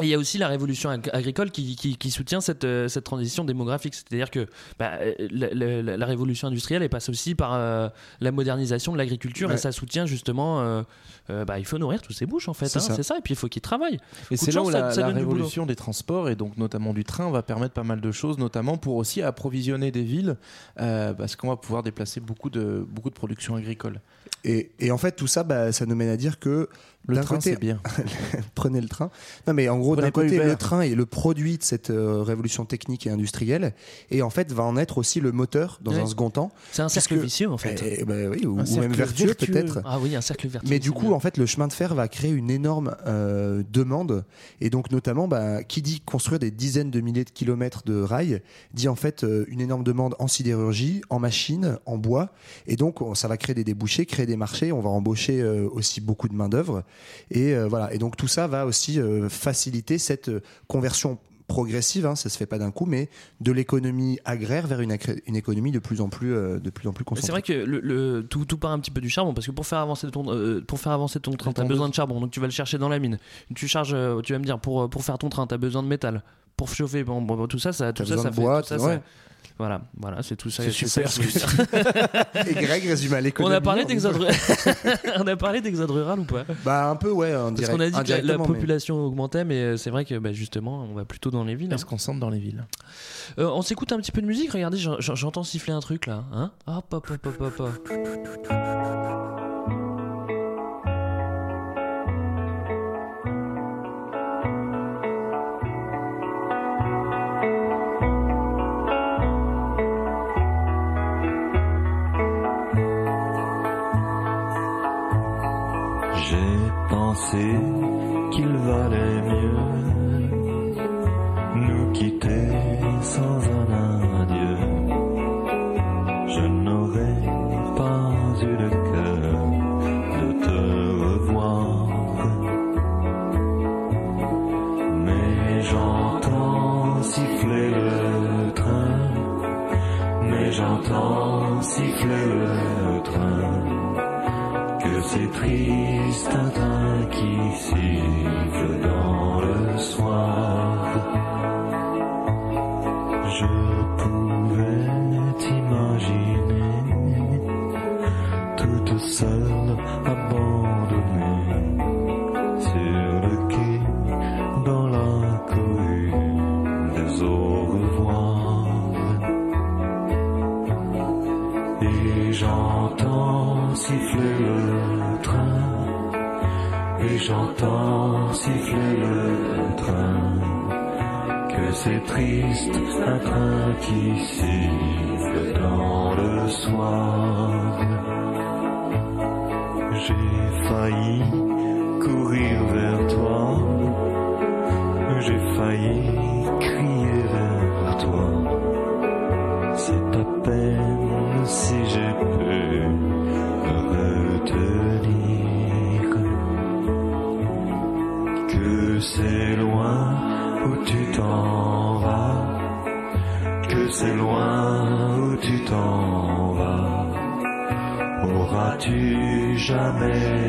Et il y a aussi la révolution ag- agricole qui, qui- qui soutient cette, euh, cette transition démographique. C'est-à-dire que bah, euh, la, la- la révolution industrielle, elle passe aussi par euh, la modernisation de l'agriculture Ouais. et ça soutient justement. euh, euh, bah, il faut nourrir tous ces bouches en fait. C'est hein, ça. C'est ça. Et puis il faut qu'ils travaillent. Et c'est là où la, ça révolution des transports et donc notamment du train va permettre pas mal de choses, notamment pour aussi approvisionner des villes, euh, parce qu'on va pouvoir déplacer beaucoup de, beaucoup de production agricole. Et, et en fait, tout ça, bah, ça nous mène à dire que Le train, c'est bien. prenez le train. Non, mais en gros, d'un côté, Uber. le train est le produit de cette euh, révolution technique et industrielle, et en fait, va en être aussi le moteur dans Ouais. un second temps. C'est un cercle vicieux en fait. Eh, bah oui, ou, même vertueux, vertueux. peut-être. Ah oui, un cercle vertueux. Mais du coup, bien. en fait, le chemin de fer va créer une énorme euh, demande. Et donc, notamment, bah, qui dit construire des dizaines de milliers de kilomètres de rails, dit en fait euh, une énorme demande en sidérurgie, en machines, en bois. Et donc, on- ça va créer des débouchés, créer des marchés. On va embaucher aussi beaucoup de main-d'œuvre. Et euh, voilà. Et donc, tout ça va aussi euh, faciliter cette euh, conversion progressive, hein, ça se fait pas d'un coup, mais de l'économie agraire vers une, économie de plus en plus, euh, de plus en plus C'est vrai que le, le- tout, tout part un petit peu du charbon parce que pour faire avancer ton, euh, pour faire avancer ton train, t'as tondeuse. besoin de charbon, donc tu vas le chercher dans la mine. Tu charges, tu vas me dire pour pour faire ton train, t'as besoin de métal. Pour chauffer, bon, bon, tout ça, ça, tout ça, fait. bois, tout ça. Voilà, voilà, c'est tout ça. C'est super que je voulais dire. Et Greg résume à l'économie. On a parlé d'exode, on a parlé d'exode rural ou pas? Bah un peu ouais, Parce qu'on a dit que la, la indirectement, mais- population augmentait, mais euh, c'est vrai que bah, justement, on va plutôt dans les villes. hein. Est-ce qu'on centre dans les villes Euh, on s'écoute un petit peu de musique. Regardez, j'en- j'en- j'entends siffler un truc là. Hein hop, hop, hop, hop, hop, pensé train qui siffle dans le soir. J'ai failli courir vers toi, j'ai failli Amen.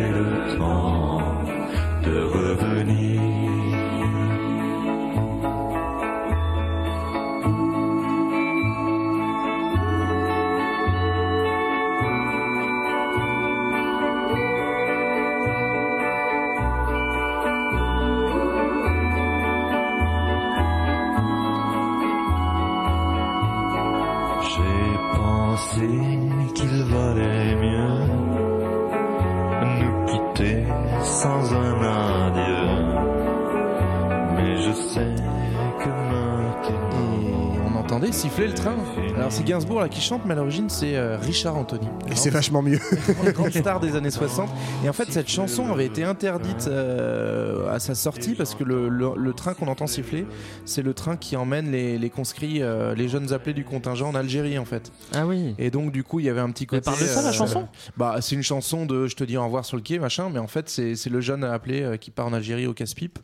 Alors c'est Gainsbourg là qui chante, mais à l'origine c'est euh, Richard Anthony. Et c'est vachement mieux. Une grande star des années 60. Et en fait, cette chanson avait été interdite euh, à sa sortie parce que le, le- le train qu'on entend siffler, c'est le train qui emmène les, les conscrits, euh, les jeunes appelés du contingent en Algérie en fait. Ah oui. Et donc du coup, il y avait un petit côté. Elle parle de ça, la chanson? Bah, c'est une chanson de je te dis au revoir sur le quai, machin, mais en fait, c'est le jeune appelé euh, qui part en Algérie au casse-pipe.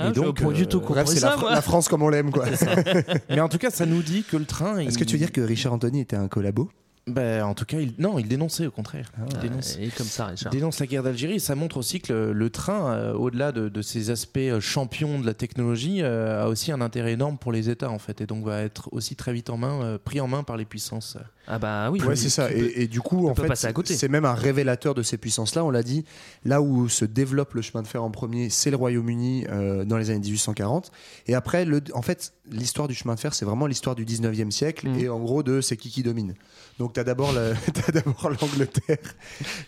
Ah, vois pas du tout Bref, compris c'est la France comme on l'aime, quoi. mais en tout cas, ça nous dit que le train. Est-ce que tu veux dire que Richard Anthony était un collabo Ben, en tout cas, il... non, il dénonçait au contraire. il dénonce. Et comme ça, Richard. dénonce la guerre d'Algérie et ça montre aussi que le, le train, euh, au-delà de, de ses aspects euh, champions de la technologie, euh, a aussi un intérêt énorme pour les États en fait et donc va être aussi très vite en main, euh, pris en main par les puissances. Ah bah oui. Ouais, c'est ça. Et, et du coup, en peut fait, passer à côté. c'est même un révélateur de ces puissances-là. On l'a dit, là où se développe le chemin de fer en premier, c'est le Royaume-Uni euh, dans les années 1840. Et après, le, en fait, l'histoire du chemin de fer, c'est vraiment l'histoire du 19e siècle Mm. et en gros de c'est qui qui domine. Donc, tu as d'abord la- t'as d'abord l'Angleterre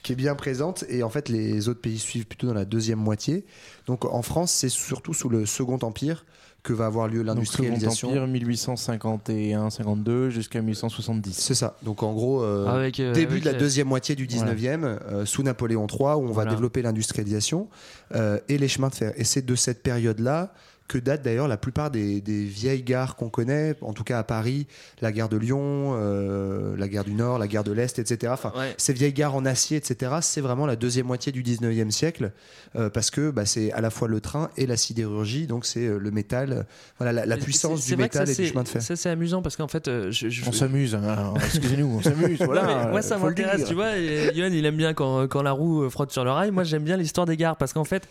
qui est bien présente et en fait, les autres pays suivent plutôt dans la deuxième moitié. Donc, en France, c'est surtout sous le Second Empire que va avoir lieu Donc Second l'industrialisation. Empire 1851-52 jusqu'à 1870. C'est ça. Donc en gros, euh, Avec, euh, début avec, de la euh, deuxième moitié du 19e, euh, sous Napoléon III, où on Voilà. va développer l'industrialisation euh, et les chemins de fer. Et c'est de cette période-là que date d'ailleurs la plupart des, des vieilles gares qu'on connaît, en tout cas à Paris, la gare de Lyon, euh, la gare du Nord, la gare de l'Est, etc. Enfin, Ouais. ces vieilles gares en acier, etc., c'est vraiment la deuxième moitié du 19e siècle, euh, parce que bah, c'est à la fois le train et la sidérurgie, donc c'est euh, le métal, voilà, la, puissance du métal ça, et du chemin de fer. Ça c'est amusant parce qu'en fait, je, je- On s'amuse, hein. excusez-nous, on s'amuse. Voilà, moi ça m'intéresse, tu vois. Et Yoann il aime bien quand, quand la roue frotte sur le rail. Moi j'aime bien l'histoire des gares parce qu'en fait,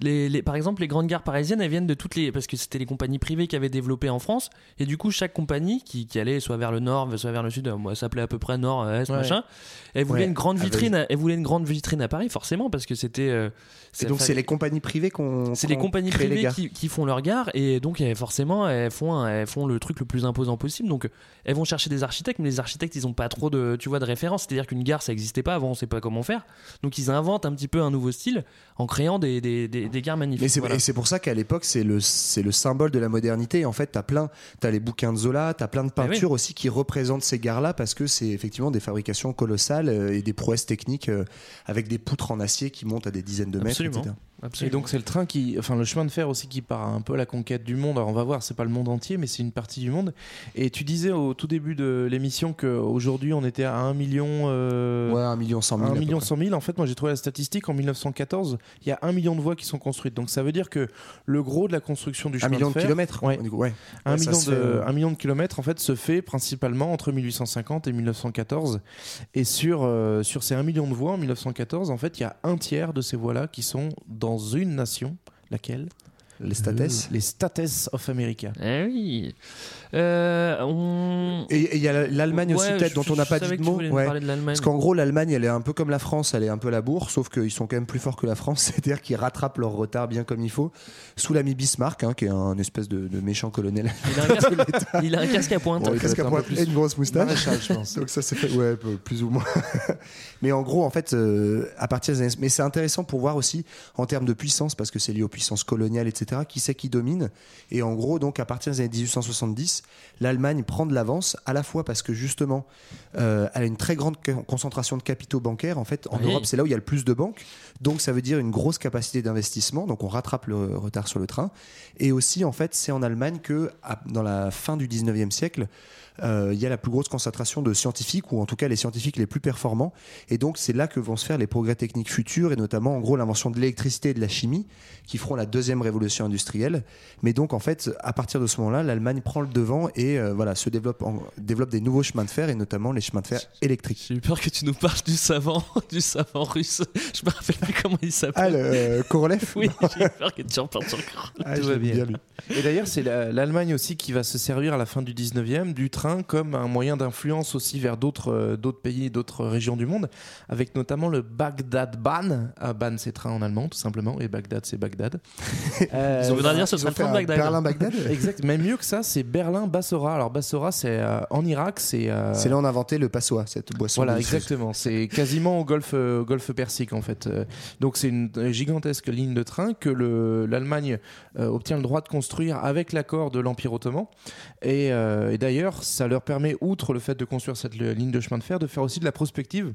les, les- par exemple, les grandes gares parisiennes elles viennent de toutes les. Parce que c'était les compagnies privées qui avaient développé en France. Et du coup, chaque compagnie qui, qui allait soit vers le nord, soit vers le sud, euh, moi ça s'appelait à peu près nord, est, Ouais. machin. Elle voulait Ouais, une grande avec- vitrine, à- elle voulait une grande vitrine à Paris, forcément, parce que c'était. euh, Et donc c'est les compagnies privées qu'on c'est les compagnies les privées qui, qui font leur gare et donc forcément elles font, un- elles font le truc le plus imposant possible donc elles vont chercher des architectes mais les architectes ils ont pas trop de tu vois de référence c'est à dire qu'une gare ça existait pas avant on sait pas comment faire donc ils inventent un petit peu un nouveau style en créant des, des, des, des gares magnifiques Mais c'est Voilà. et c'est pour ça qu'à l'époque, c'est le, c'est le symbole de la modernité. En fait, t'as plein, t'as les bouquins de Zola, t'as plein de Eh oui. peintures aussi qui représentent ces gares-là parce que c'est effectivement des fabrications colossales euh, et des prouesses techniques euh, avec des poutres en acier qui montent à des dizaines de mètres, Absolument. etc. Et donc c'est le train qui, enfin le chemin de fer aussi qui part un peu à la conquête du monde. Alors on va voir, c'est pas le monde entier, mais c'est une partie du monde. Et tu disais au tout début de l'émission qu'aujourd'hui on était à 1 million. euh, Ouais, un million cent mille. 1 à peu million près. 100 000. En fait, moi j'ai trouvé la statistique en 1914, il y a 1 million de voies qui sont construites. Donc ça veut dire que le gros de la construction du chemin million de de fer, kilomètres. Ouais. du coup, ouais. un, Ouais, ça million se de, fait, euh, un million de kilomètres en fait se fait principalement entre 1850 et 1914. Et sur, euh, sur ces 1 million de voies en 1914, en fait, il y a un tiers de ces voies-là qui sont dans une nation. Laquelle? Les states. Les States of America. Eh oui Euh, on... Et il y a l'Allemagne aussi peut-être dont on n'a pas dit de nous Ouais. parler de l'Allemagne. Parce qu'en gros, l'Allemagne, elle est un peu comme la France, elle est un peu la bourre, sauf qu'ils sont quand même plus forts que la France, c'est-à-dire qu'ils rattrapent leur retard bien comme il faut, sous l'ami Bismarck, hein, qui est un espèce de, de méchant colonel. il, a un casque, il a un casque à pointe Bon, presque être à un pointe et une grosse moustache. Maréchal, je pense. Donc ça c'est fait, ouais, plus ou moins. mais en gros, en fait, euh, à partir des années, mais c'est intéressant pour voir aussi en termes de puissance, parce que c'est lié aux puissances coloniales, etc. Qui c'est qui domine Et en gros, donc à partir des années 1870, l'Allemagne prend de l'avance, à la fois parce que justement, euh, elle a une très grande co- concentration de capitaux bancaires. En fait, en Oui. Europe, c'est là où il y a le plus de banques. Donc ça veut dire une grosse capacité d'investissement. Donc on rattrape le retard sur le train. Et aussi, en fait, c'est en Allemagne que, à- dans la fin du 19e siècle, il y a la plus grosse concentration de scientifiques, ou en tout cas les scientifiques les plus performants. Et donc c'est là que vont se faire les progrès techniques futurs, et notamment en gros l'invention de l'électricité et de la chimie, qui feront la deuxième révolution industrielle. Mais donc en fait, à partir de ce moment-là, l'Allemagne prend le devant et euh, voilà, se développe, en- développe des nouveaux chemins de fer, et notamment les chemins de fer électriques. J'ai eu peur que tu nous parles du savant, du savant russe. Je me rappelle plus comment il Ah, s'appelle. le euh, Korolev Oui, j'ai eu peur que tu en parles corps. Ah, Tout je va l'aime bien. lui. Et d'ailleurs, c'est la- l'Allemagne aussi qui va se servir à la fin du 19e du train comme un moyen d'influence aussi vers d'autres euh, d'autres pays, d'autres régions du monde, avec notamment le Bagdad Bahn. Ah, Bahn, c'est train en allemand, tout simplement, et Bagdad, c'est Bagdad. Euh, Ça voudrait dire ce ils ont train de Bagdad. Berlin-Bagdad. Exact. Même mieux que ça, c'est Berlin-Bassora. Alors Bassora, c'est euh, en Irak, c'est. euh, là on a inventé le passoa, cette boisson. Voilà, exactement. C'est quasiment au golfe, euh, au golfe Persique en fait. Donc c'est une gigantesque ligne de train que le- l'Allemagne obtient le droit de construire avec l'accord de l'Empire ottoman. Et, euh, et d'ailleurs, ça leur permet, outre le fait de construire cette ligne de chemin de fer, de faire aussi de la prospective.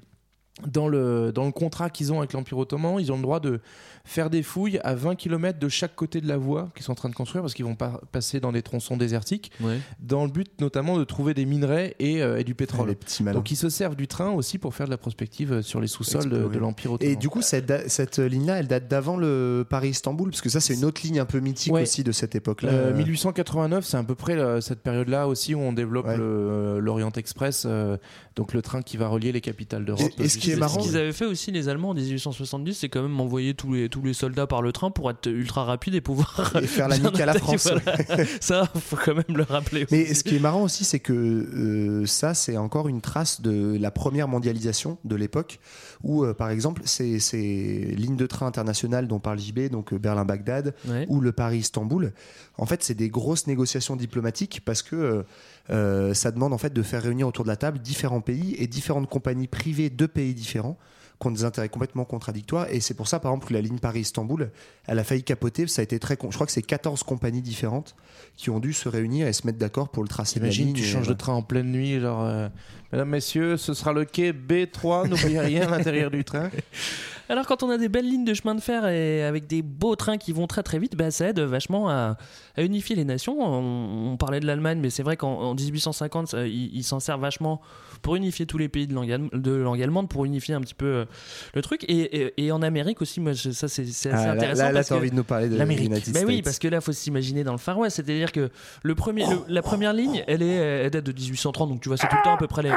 Dans le, dans le contrat qu'ils ont avec l'Empire ottoman, ils ont le droit de faire des fouilles à 20 km de chaque côté de la voie qu'ils sont en train de construire parce qu'ils vont pas passer dans des tronçons désertiques, Ouais. dans le but notamment de trouver des minerais et, euh, et du pétrole. Donc ils se servent du train aussi pour faire de la prospective euh, sur les sous-sols de, l'Empire ottoman. Et du coup, cette, cette ligne-là, elle date d'avant le Paris-Istanbul, parce que ça, c'est une autre ligne un peu mythique Ouais. aussi de cette époque-là. Euh, 1889, c'est à peu près euh, cette période-là aussi où on développe Ouais. euh, l'Orient Express, euh, donc le train qui va relier les capitales d'Europe. Et- et ce qui est marrant- Ce qu'ils avaient fait aussi les Allemands en 1870, c'est quand même envoyer tous les, tous les soldats par le train pour être ultra rapide et pouvoir Et faire la nique à la France. voilà. Ça, faut quand même le rappeler. Mais ce qui est marrant aussi, c'est que euh, ça, c'est encore une trace de la première mondialisation de l'époque, où, euh, par exemple, ces, ces lignes de train internationales dont parle JB, donc euh, Berlin-Bagdad Ouais. ou le Paris-Istanbul, en fait, c'est des grosses négociations diplomatiques parce que euh, ça demande en fait de faire réunir autour de la table différents pays et différentes compagnies privées de pays différents qui ont des intérêts complètement contradictoires et c'est pour ça par exemple que la ligne Paris-Istanbul elle a failli capoter ça a été très con- je crois que c'est 14 compagnies différentes qui ont dû se réunir et se mettre d'accord pour le tracé de la Imagine, ligne tu changes de voilà. train en pleine nuit, genre, euh, mesdames, messieurs, ce sera le quai B3, n'oubliez rien à l'intérieur du train. Alors quand on a des belles lignes de chemin de fer et avec des beaux trains qui vont très très vite, bah, ça aide vachement à, à unifier les nations. On, on parlait de l'Allemagne, mais c'est vrai qu'en en 1850, ça, ils ils s'en servent vachement pour unifier tous les pays de langue, allem- de langue allemande, pour unifier un petit peu euh, le truc. Et, et- et en Amérique aussi, moi, je- ça c'est assez Ah, là, intéressant. là, là, parce t'as envie de nous parler de l'Amérique. Bah oui, parce que là, faut s'imaginer dans le Far West. C'est-à-dire que le premier, le- la première ligne, elle est, elle date de 1830, donc tu vois, c'est tout le temps à peu près les,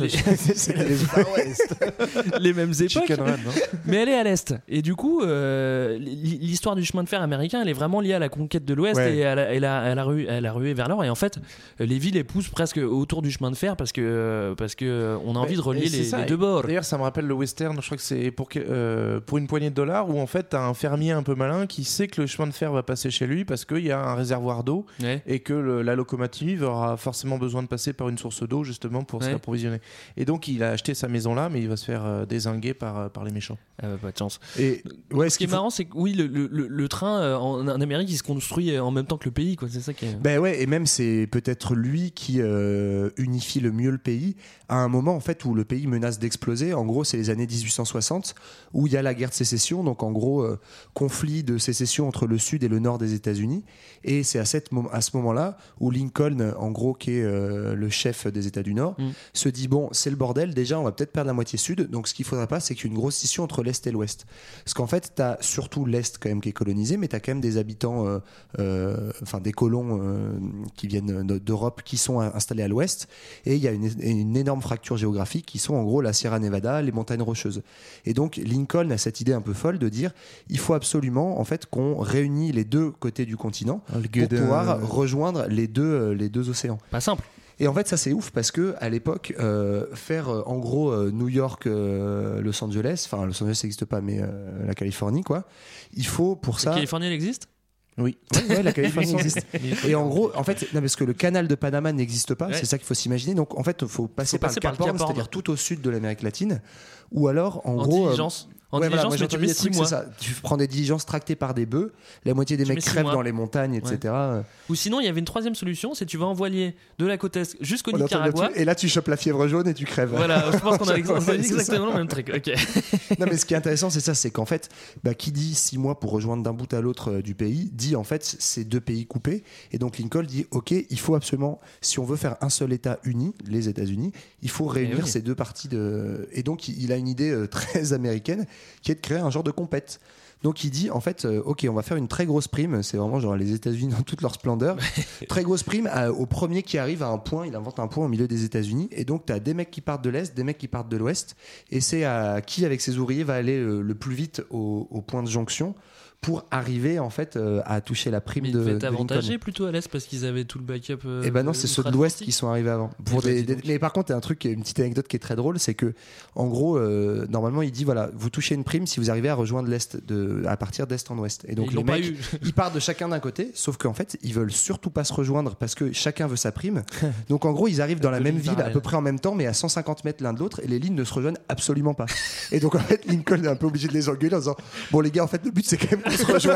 les, les Far West. les mêmes époques. Run, non Mais elle est à l'est. Et du coup, euh, l'histoire du chemin de fer américain, elle est vraiment liée à la conquête de l'ouest Ouais. et à la, à la rue, à la ruée vers l'or. Et en fait, les villes épousent presque autour du chemin de fer parce que parce que euh, on a envie de relier les, deux bords. D'ailleurs, ça me rappelle le western, je crois que c'est pour, euh, pour une poignée de dollars, où en fait, t'as un fermier un peu malin qui sait que le chemin de fer va passer chez lui parce qu'il y a un réservoir d'eau Ouais. et que le- la locomotive aura forcément besoin de passer par une source d'eau justement pour Ouais. s'approvisionner. Et donc, il a acheté sa maison là, mais il va se faire euh, désinguer par, euh, par les méchants. Ah bah, pas de chance. Et ouais, Ce qui est marrant, c'est que oui, le, le- le- le train euh, en, en Amérique, il se construit en même temps que le pays. quoi. C'est ça qui est. Ben ouais, et même c'est peut-être lui qui unifie le mieux le pays à un moment en fait où le pays menace d'exploser. En gros, c'est les années 1860 où il y a la guerre de sécession, donc en gros euh, conflit de sécession entre le sud et le nord des États-Unis. Et c'est à, cette à ce moment-là où Lincoln, en gros, qui est euh, le chef des États du Nord, Mm. se dit bon, c'est le bordel. Déjà, on va peut-être perdre la moitié sud. Donc, ce qu'il faudrait pas, c'est qu'il y ait une grosse scission entre l'est et l'ouest. Parce qu'en fait, tu as surtout l'est quand même qui est colonisé, mais tu as quand même des habitants, euh, enfin des colons qui viennent de- d'Europe qui sont in- installés à l'ouest. Et il y a une, une énorme fracture géographique qui sont en gros la Sierra Nevada, les montagnes rocheuses. Et donc Lincoln a cette idée un peu folle de dire il faut absolument en fait qu'on réunit les deux côtés du continent pour pouvoir rejoindre les deux, euh, les deux océans. Pas simple. Et en fait, ça c'est ouf parce que à l'époque, euh, faire euh, en gros euh, New York, Los Angeles, enfin Los Angeles n'existe pas, mais la Californie, quoi. Il faut pour ça. La Californie, elle existe? Oui. Ouais, ouais, la Californie existe. Et en gros, en fait, non, parce que le canal de Panama n'existe pas, Ouais. c'est ça qu'il faut s'imaginer. Donc en fait, il faut passer Faut par passer par le Cap Horn, c'est-à-dire tout au sud de l'Amérique latine, ou alors en, En gros. euh. En ouais, diligence, mais tu mets des 6 trucs, c'est mois. ça. Tu prends des diligences tractées par des bœufs, la moitié des Tu mecs crèvent mois. dans les montagnes, etc. Ou sinon, il y avait une troisième solution c'est tu vas en voilier de la côte est jusqu'au le Nicaragua. Et là, tu chopes la fièvre jaune et tu crèves. Voilà, je pense qu'on a exactement le même truc. Non mais ce qui est intéressant c'est ça c'est qu'en fait bah, qui dit six mois pour rejoindre d'un bout à l'autre euh, du pays dit en fait c'est deux pays coupés et donc Lincoln dit ok il faut absolument si on veut faire un seul État uni les États-Unis il faut réunir Eh oui. ces deux parties de et donc il il a une idée euh, très américaine qui est de créer un genre de compète. Donc il dit en fait euh, ok on va faire une très grosse prime. C'est vraiment genre les États-Unis dans toute leur splendeur. Très grosse prime à- au premier qui arrive à un point il invente un point au milieu des États-Unis. Et donc tu as des mecs qui partent de l'est des mecs qui partent de l'ouest. Et c'est à qui avec ses ouvriers va aller euh, le plus vite au, au point de jonction pour arriver en fait euh, à toucher la prime Mais ils de, devaient être de Lincoln. avantagés plutôt à l'est parce qu'ils avaient tout le backup. euh, Et ben non, c'est ceux de l'Ouest qui sont arrivés avant. Pour Eh des- des- mais par contre, il y a un truc, une petite anecdote qui est très drôle, c'est que en gros, euh, normalement, il dit voilà, vous touchez une prime si vous arrivez à rejoindre l'est de, à partir d'est en ouest. Et donc Ils les mecs, ils partent de chacun d'un côté, sauf qu'en fait, ils veulent surtout pas se rejoindre parce que chacun veut sa prime. Donc en gros, ils arrivent dans la même ville à peu près en même temps, mais à 150 mètres l'un de l'autre, et les lignes ne se rejoignent absolument pas. Et donc en fait, Lincoln est un peu obligé de les engueuler en disant bon les gars, en fait, le but c'est quand même qu'on se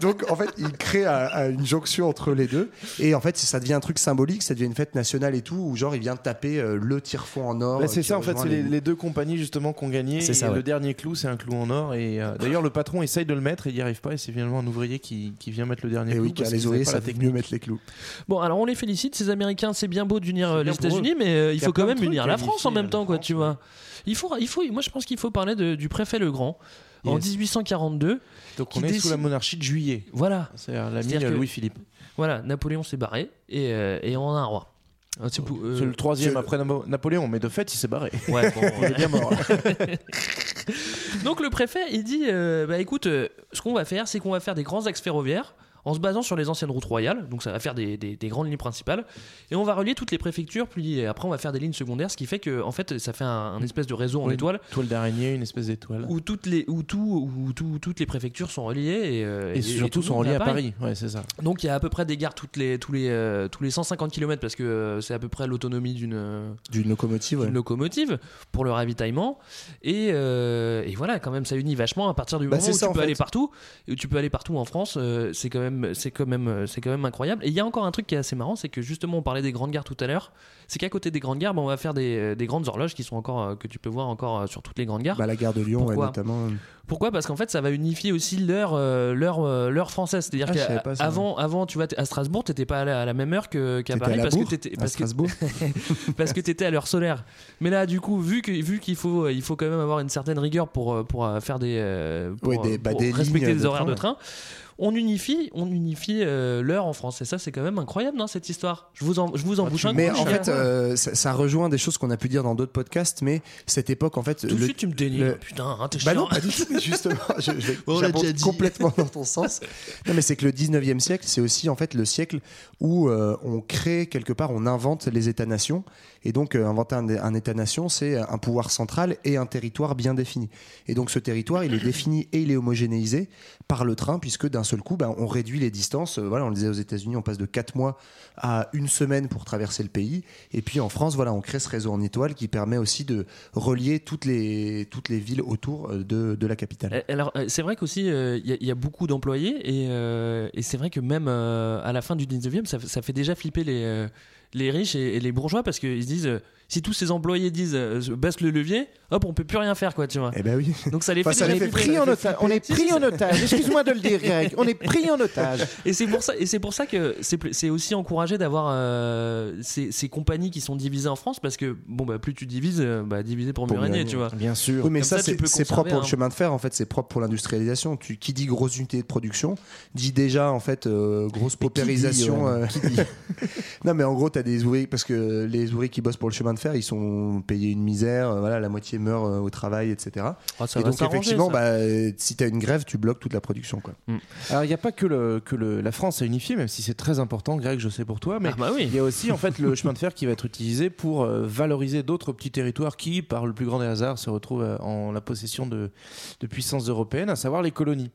donc en fait, il crée un- un- une jonction entre les deux, et en fait, ça devient un truc symbolique, ça devient une fête nationale et tout, où genre il vient taper euh, le tire-fond en or. Bah, euh, c'est qui ça en fait, c'est les, les deux compagnies justement qui ont gagné. C'est et ça, ouais. Le dernier clou, c'est un clou en or. Et euh, d'ailleurs, le patron essaye de le mettre et il n'y arrive pas. Et c'est finalement un ouvrier qui, qui vient mettre le dernier Et clou. oui, car les ouvriers savent mieux mettre les clous. Bon, alors on les félicite, ces Américains, c'est bien beau d'unir euh, les. États-Unis, mais euh, il faut quand même unir la France en même temps, quoi, tu vois. Il faut, il faut, moi je pense qu'il faut parler de- du préfet Legrand en Yes. 1842. Donc on est sous la monarchie de juillet. Voilà, C'est l'ami Louis-Philippe. voilà, Napoléon s'est barré et, euh, et on a un roi. Ah, c'est euh, C'est le troisième après Napoléon, mais de fait, il s'est barré. ouais, bon, Il est bien mort. Donc le préfet, il dit, euh, bah écoute, euh, ce qu'on va faire, c'est qu'on va faire des grands axes ferroviaires en se basant sur les anciennes routes royales, donc ça va faire des, des- des grandes lignes principales, et on va relier toutes les préfectures, puis après on va faire des lignes secondaires, ce qui fait que en fait ça fait un, un espèce de réseau en Oui. étoile Toile d'araignée, une espèce d'étoile. où toutes les où tout où tout- toutes les préfectures sont reliées et, euh, Et et surtout sont est à Paris. Ouais, c'est ça. Donc il y a à peu près des gares toutes les tous les euh, tous les 150 km parce que euh, c'est à peu près l'autonomie d'une euh, D'une locomotive, ouais. locomotive pour le ravitaillement et, et voilà quand même ça unit vachement à partir du Bah, moment où ça, tu peux fait. aller partout et tu peux aller partout en France c'est quand même c'est quand même euh, c'est quand même incroyable et il y a encore un truc qui est assez marrant c'est que justement on parlait des grandes gares tout à l'heure c'est qu'à côté des grandes gares bah, on va faire des, euh, des grandes horloges qui sont encore euh, que tu peux voir encore sur toutes les grandes gares Bah, la gare de Lyon, ouais, notamment. pourquoi? Parce qu'en fait, ça va unifier aussi l'heure, l'heure, l'heure française. C'est-à-dire Ah, qu'avant, avant, tu vois, à Strasbourg, t'étais pas à la, à la même heure que, qu'à Paris à la parce que t'étais, à parce que, Strasbourg. parce que t'étais à l'heure solaire. Mais là, du coup, vu que, vu qu'il faut, il faut quand même avoir une certaine rigueur pour, pour faire des, pour, Ouais, des- bah, pour des respecter les de horaires train, de train. On unifie, on unifie euh, l'heure en France. Et ça, c'est quand même incroyable, non, cette histoire? Je vous en, je vous en Ah, bouche un Mais coup, en fait, euh, ça, ça rejoint des choses qu'on a pu dire dans d'autres podcasts, mais cette époque, en fait. tout de le- suite, tu me dénigres. le- Putain, hein, t'es Bah chiant. non, pas du tout, mais justement, je, je vais- On l'a j'abonde déjà dit. complètement dans ton sens. Non, mais c'est que le 19e siècle, c'est aussi en fait le siècle où euh, on crée quelque part, on invente les États-nations. Et donc, euh, inventer un, un État-nation, c'est un pouvoir central et un territoire bien défini. Et donc, ce territoire, il est défini et il est homogénéisé par le train, puisque d'un seul coup, ben, on réduit les distances. Euh, Voilà, on le disait aux États-Unis, on passe de 4 mois à une semaine pour traverser le pays. Et puis en France, voilà, on crée ce réseau en étoile qui permet aussi de relier toutes les, toutes les villes autour euh, de, de la capitale. Euh, Alors, c'est vrai qu'aussi, il y, a- beaucoup d'employés, et, c'est vrai que même à la fin du 19e, ça, fait déjà flipper les, les riches et, et les bourgeois parce qu'ils se disent euh, si tous ces employés disent euh, baisse le levier, hop, on peut plus rien faire, quoi, tu vois. Eh ben oui. Donc ça les Enfin, fait ça déjà les fait flipper. Pris en otage. On est pris en otage. Excuse-moi de le dire, Greg. On est pris en otage. Et c'est pour ça, et c'est pour ça que c'est aussi encouragé d'avoir euh, ces, ces compagnies qui sont divisées en France parce que bon bah plus tu divises, bah diviser pour, Pour mieux régner, tu vois. Bien sûr. Oui, mais Comme ça, ça, c'est propre pour le chemin de fer, en fait, c'est propre pour l'industrialisation. Tu, qui dit grosse unité de production, dit déjà, en fait, grosse Mais qui dit, paupérisation. non, mais en gros, tu as des ouvriers, parce que les ouvriers qui bossent pour le chemin de fer, ils sont payés une misère, euh, voilà, la moitié meurt euh, au travail, etc. Ah, ça Et va donc, effectivement, ça. bah, euh, si tu as une grève, tu bloques toute la production. Quoi. Alors, il n'y a pas que, le, que le- la France à unifier, même si c'est très important, Greg, je sais pour toi, mais Ah bah oui. il y a aussi en fait le chemin de fer qui va être utilisé pour euh, valoriser d'autres petits territoires qui, par le plus grand des hasards, se retrouvent en la possession de, de puissances européennes, à savoir les colonies.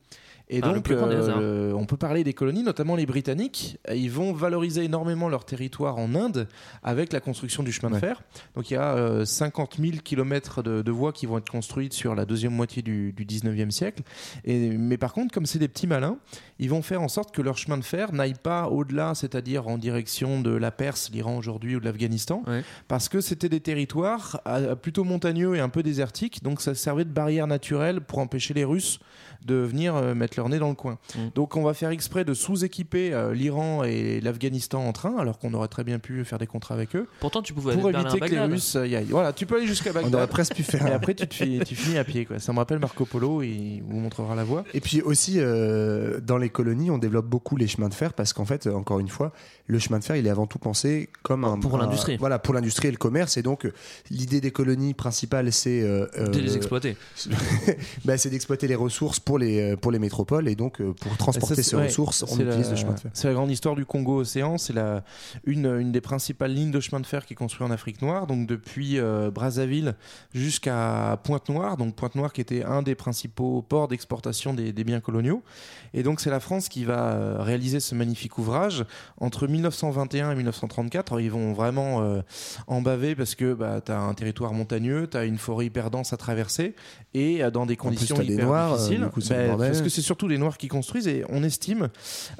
Et Ah, donc, le- on peut parler des colonies, notamment les Britanniques. Ils vont valoriser énormément leur territoire en Inde avec la construction du chemin de fer. Donc, il y a euh, 50 000 kilomètres de, de voies qui vont être construites sur la deuxième moitié du, du 19e siècle. Et, mais par contre, comme c'est des petits malins, ils vont faire en sorte que leur chemin de fer n'aille pas au-delà, c'est-à-dire en direction de la Perse, l'Iran aujourd'hui ou de l'Afghanistan, Ouais. parce que c'était des territoires euh, plutôt montagneux et un peu désertiques, donc ça servait de barrière naturelle pour empêcher les Russes de venir euh, mettre leur nez dans le coin. Mm. Donc on va faire exprès de sous-équiper euh, l'Iran et l'Afghanistan en train, alors qu'on aurait très bien pu faire des contrats avec eux, Pourtant, tu pouvais pour aller éviter que les Bagdad. Russes euh, y aillent. Voilà, tu peux aller jusqu'à On aurait Bagdad. presque pu faire. Et après, tu, te fi- tu finis à pied. Quoi. Ça me rappelle Marco Polo, il vous montrera la voie. Et puis aussi, euh, dans les colonies, on développe beaucoup les chemins de fer parce qu'en fait, euh, encore une fois, le chemin de fer, il est avant tout pensé comme un. Pour l'industrie. Voilà, pour l'industrie et le commerce. Et donc, l'idée des colonies principales, c'est. euh, De les exploiter. bah, c'est d'exploiter les ressources pour les, pour les métropoles métropole et donc euh, pour transporter ces ouais, ressources, on utilise la- le chemin de fer. C'est la grande histoire du Congo-Océan. C'est la, une, une des principales lignes de chemin de fer qui est construite en Afrique noire. Donc depuis euh, Brazzaville jusqu'à Pointe-Noire. Donc Pointe-Noire qui était un des principaux ports d'exportation des, des biens coloniaux. Et donc c'est la France qui va euh, réaliser ce magnifique ouvrage. Entre 1921 et 1934, Alors, ils vont vraiment euh, en baver parce que bah, tu as un territoire montagneux, tu as une forêt hyper dense à traverser et euh, dans des plus, conditions des hyper Noirs, euh, difficiles. Bah, bordel. parce que c'est surtout les Noirs qui construisent et on estime,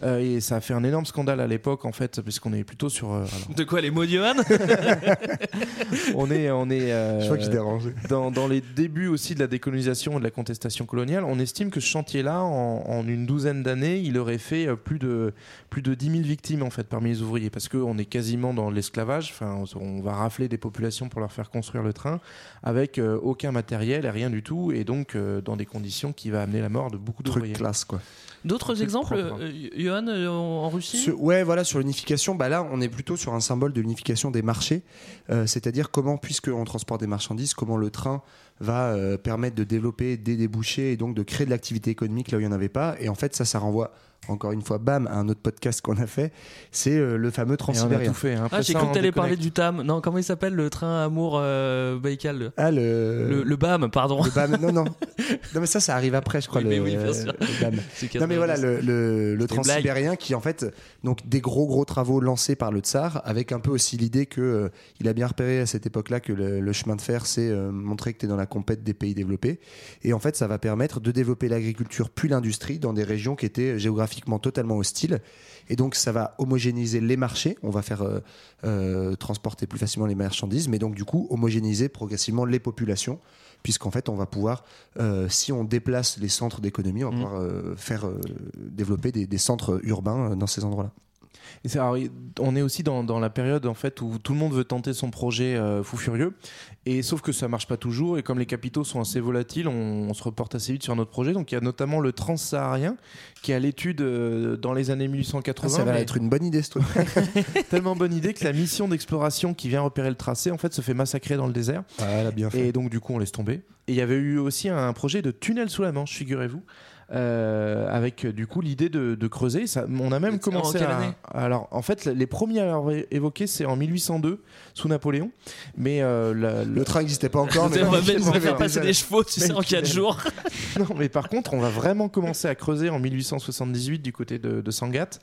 euh, et ça a fait un énorme scandale à l'époque en fait, puisqu'on est plutôt sur. euh, alors, De quoi les mots on est, on est. euh, Je crois qu'il s'est dérangé. dans, dans les débuts aussi de la décolonisation et de la contestation coloniale, on estime que ce chantier-là, en, en une douzaine d'années, il aurait fait plus de, plus de 10 000 victimes en fait parmi les ouvriers, parce qu'on est quasiment dans l'esclavage. Enfin, on, va rafler des populations pour leur faire construire le train avec euh, aucun matériel et rien du tout, et donc euh, dans des conditions qui va amener la mort de beaucoup d'ouvriers. Classe quoi. D'autres exemples, euh, Johan, euh, en en Russie Sur- ouais, voilà, sur l'unification, bah là, on est plutôt sur un symbole de l'unification des marchés, Euh, c'est-à-dire comment, puisqu'on transporte des marchandises, comment le train va euh, permettre de développer des débouchés et donc de créer de l'activité économique là où il n'y en avait pas. Et en fait, ça, ça renvoie encore une fois, bam, à un autre podcast qu'on a fait, c'est euh, le fameux Et on a transsibérien. tout fait. hein. Ah, j'ai cru que t'allais parler du TAM. Non, comment il s'appelle le train Amour euh, Baïkal? Ah, le... le, le BAM, pardon. le BAM, non, non. Non, mais ça, ça arrive après, je crois, Oui, le, mais oui, bien sûr. le BAM. C'est Non mais voilà 90. le, transsibérien qui en fait donc des gros gros travaux lancés par le tsar avec un peu aussi l'idée que euh, il a bien repéré à cette époque-là que le, le chemin de fer c'est euh, montrer que tu es dans la compète des pays développés et en fait ça va permettre de développer l'agriculture puis l'industrie dans des régions qui étaient géographiquement totalement hostiles et donc ça va homogénéiser les marchés on va faire euh, euh, transporter plus facilement les marchandises mais donc du coup homogénéiser progressivement les populations puisqu'en fait on va pouvoir euh, si on déplace les centres d'économie, on va Mm. pouvoir faire développer des, des centres urbains dans ces endroits-là. Et c'est- alors, on est aussi dans, dans la période en fait où tout le monde veut tenter son projet euh, fou furieux et sauf que ça marche pas toujours et comme les capitaux sont assez volatiles on, on se reporte assez vite sur notre projet donc il y a notamment le transsaharien qui est à l'étude euh, dans les années 1880 Ah, ça va mais être une bonne idée, ce truc. tellement bonne idée que la mission d'exploration qui vient repérer le tracé en fait se fait massacrer dans le désert Ah, elle a bien fait. et donc du coup on laisse tomber. Et il y avait eu aussi un projet de tunnel sous la Manche, figurez-vous. Euh, avec euh, du coup l'idée de, de creuser. Ça, on a même En commencé quelle à. Alors en fait, les premiers à avoir évoqué c'est en 1802 sous Napoléon, mais euh, la- Le train n'existait pas encore, mais on va, on va faire passer des chevaux, tu sais, en 4 jours. non, mais par contre, on va vraiment commencer à creuser en 1878 du côté de, de Sangatte.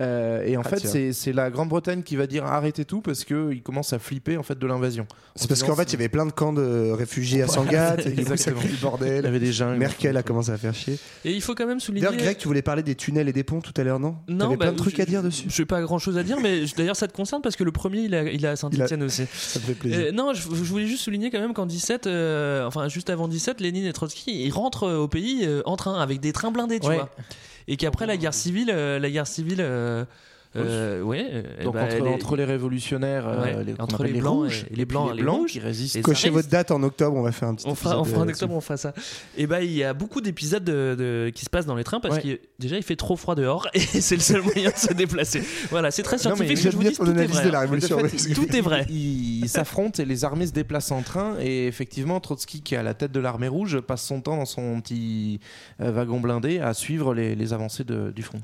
Euh, et en Ah, fait, c'est c'est la Grande-Bretagne qui va dire arrêtez tout parce qu'ils commencent à flipper en fait de l'invasion. C'est parce qu'en fait, il y avait plein de camps de réfugiés à Sangatte, et du coup, ça le Il y bordel. avait des jungles. Merkel a commencé à faire chier. Et il faut quand même souligner. D'ailleurs, Greg, tu voulais parler des tunnels et des ponts tout à l'heure, non Non, T'avais bah, plein de trucs à dire dessus. Je n'ai pas grand chose à dire, mais d'ailleurs ça te concerne parce que le premier il a, il a Saint-Etienne aussi. Ça me fait plaisir. Euh, non, je, je voulais juste souligner quand même qu'en 17, euh, enfin juste avant 17, Lénine et Trotsky ils rentrent euh, au pays en train avec des trains blindés, tu Ouais. vois. Et qu'après la guerre civile, la guerre civile, euh, ouais, euh, Donc bah, entre, les- entre les révolutionnaires, euh, les, entre les blancs rouges, et- les blancs, les rouges. qui résistent. Cochez votre date en octobre, on va faire un petit On fera, on épisode, fera en octobre, on fera ça. Et bah, il y a beaucoup d'épisodes de, de- qui se passent dans les trains parce Ouais. que déjà il fait trop froid dehors et c'est le seul moyen de se déplacer. Voilà, c'est très Non, mais scientifique. que J'aime je vous bien dis, ton tout est analyse vrai, de la hein. révolution. Ouais, Tout est vrai. Ils s'affrontent et les armées se déplacent en train et effectivement Trotsky qui est à la tête de l'armée rouge passe son temps dans son petit wagon blindé à suivre les, les avancées de- du front.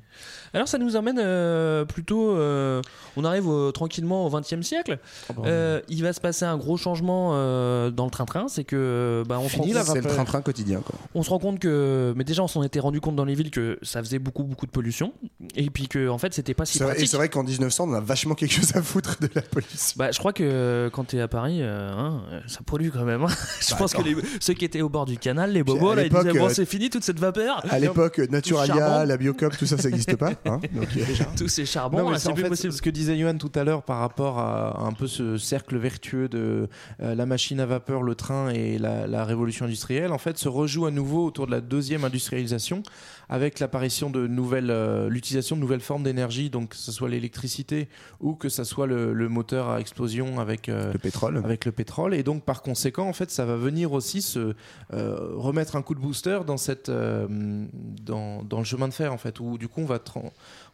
Alors ça nous emmène euh, plutôt, euh, on arrive au- tranquillement au XXe siècle. Euh, il va se passer un gros changement dans le train-train, c'est que bah, on, se rend compte, C'est le train-train quotidien. Quoi. on se rend compte que, mais déjà on s'en était rendu compte dans les villes que ça faisait beaucoup beaucoup de pollution et puis que en fait c'était pas si vrai- et pratique. c'est vrai qu'en 1900, on a vachement quelque chose à foutre de la police. Bah, je crois que quand t'es à Paris, hein, ça pollue quand même. hein. je Bah, pense que les- ceux qui étaient au bord du canal, les bobos, là, ils disaient bon, c'est fini toute cette vapeur. À l'époque, Naturalia, la Biocop, tout ça, ça n'existe pas. Hein. Donc, euh, Tous ces charbons, c'est plus fait possible. ce que disait Johan tout à l'heure par rapport à un peu ce cercle vertueux de euh, la machine à vapeur, le train et la, la révolution industrielle, en fait, se rejoue à nouveau autour de la deuxième industrialisation avec l'apparition de nouvelles, euh, l'utilisation de nouvelles formes d'énergie, donc que ce soit l'électricité ou que ce soit le, le moteur à explosion avec euh, le pétrole. avec le pétrole et donc par conséquent en fait ça va venir aussi se euh, remettre un coup de booster dans cette euh, dans, dans le chemin de fer en fait où du coup on va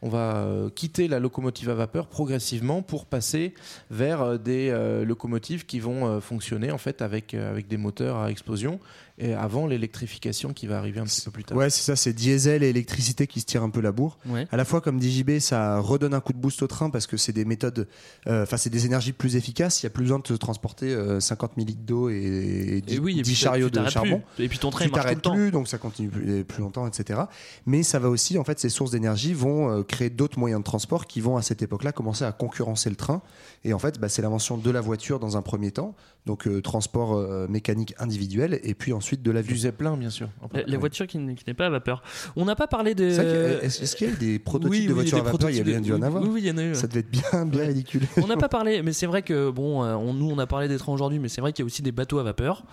on va euh, quitter la locomotive à vapeur progressivement pour passer vers euh, des euh, locomotives qui vont euh, fonctionner en fait avec euh, avec des moteurs à explosion et avant l'électrification qui va arriver un petit peu plus tard. Ouais, c'est ça, c'est diesel et électricité qui se tirent un peu la bourre. Ouais. À la fois, comme dit JB, ça redonne un coup de boost au train parce que c'est des méthodes, euh, enfin, c'est des énergies plus efficaces. Il n'y a plus besoin de transporter euh, 50 000 litres d'eau et, et 10, Et oui, et 10 puis chariots de charbon. plus. Et puis ton train tu il marche tout le t'arrêtes temps. plus, donc ça continue plus, plus longtemps, etc. Mais ça va aussi, en fait, ces sources d'énergie vont euh, créer d'autres moyens de transport qui vont à cette époque-là commencer à concurrencer le train. Et en fait, bah, c'est l'invention de la voiture dans un premier temps, donc euh, transport euh, mécanique individuel, et puis ensuite de l'avion. Du Zeppelin, bien sûr. La, la voiture qui, n'est pas à vapeur. On n'a pas parlé de. Que, Est-ce qu'il y a eu des prototypes Oui, de oui, voitures à vapeur? Il y a bien prototypes dû en avoir. Oui, oui, il y en a eu. Ça devait être bien, bien ridicule. On n'a pas parlé, mais c'est vrai que bon, euh, on, nous on a parlé des trains aujourd'hui, mais c'est vrai qu'il y a aussi des bateaux à vapeur.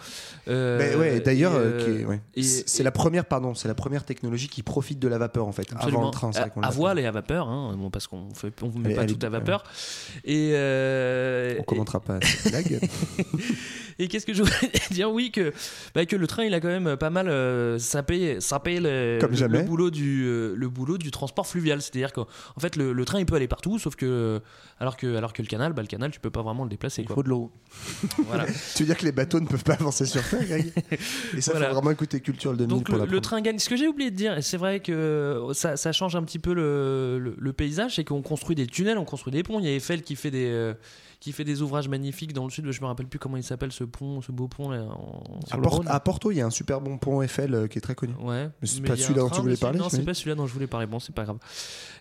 Euh, Mais ouais, d'ailleurs, euh, euh, ouais. c'est la première, pardon, c'est la première technologie qui profite de la vapeur en fait, Absolument. avant le train. à, à l'a voile et à vapeur, hein, bon, parce qu'on fait, on met Elle- pas elle tout à vapeur. Et, euh, On commentera pas cette blague. Et qu'est-ce que je voulais dire? Oui, que, bah, que le train, il a quand même pas mal euh, sapé, sapé le, Comme le- jamais. le boulot du, euh, le boulot du transport fluvial. C'est-à-dire qu'en en fait, le, le train, il peut aller partout, sauf que, alors que, alors que le canal, bah, le canal, tu peux pas vraiment le déplacer. Il quoi. faut de l'eau. Voilà. tu veux dire que les bateaux ne peuvent pas avancer sur terre, Greg? Et ça, Voilà. faut vraiment écouter Culture le 2000 Donc pour le, train gagne. Ce que j'ai oublié de dire, c'est vrai que ça, ça change un petit peu le, le- le paysage, c'est qu'on construit des tunnels, on construit des ponts. Il y a Eiffel qui fait des, euh, qui fait des ouvrages magnifiques dans le sud. Je me rappelle plus comment il s'appelle ce pont, ce beau pont là. en- À, Porto, il y a un super bon pont Eiffel euh, qui est très connu. Ouais. Mais c'est pas celui-là dont tu voulais parler, Non, c'est pas celui-là dont je voulais parler. Bon, c'est pas grave.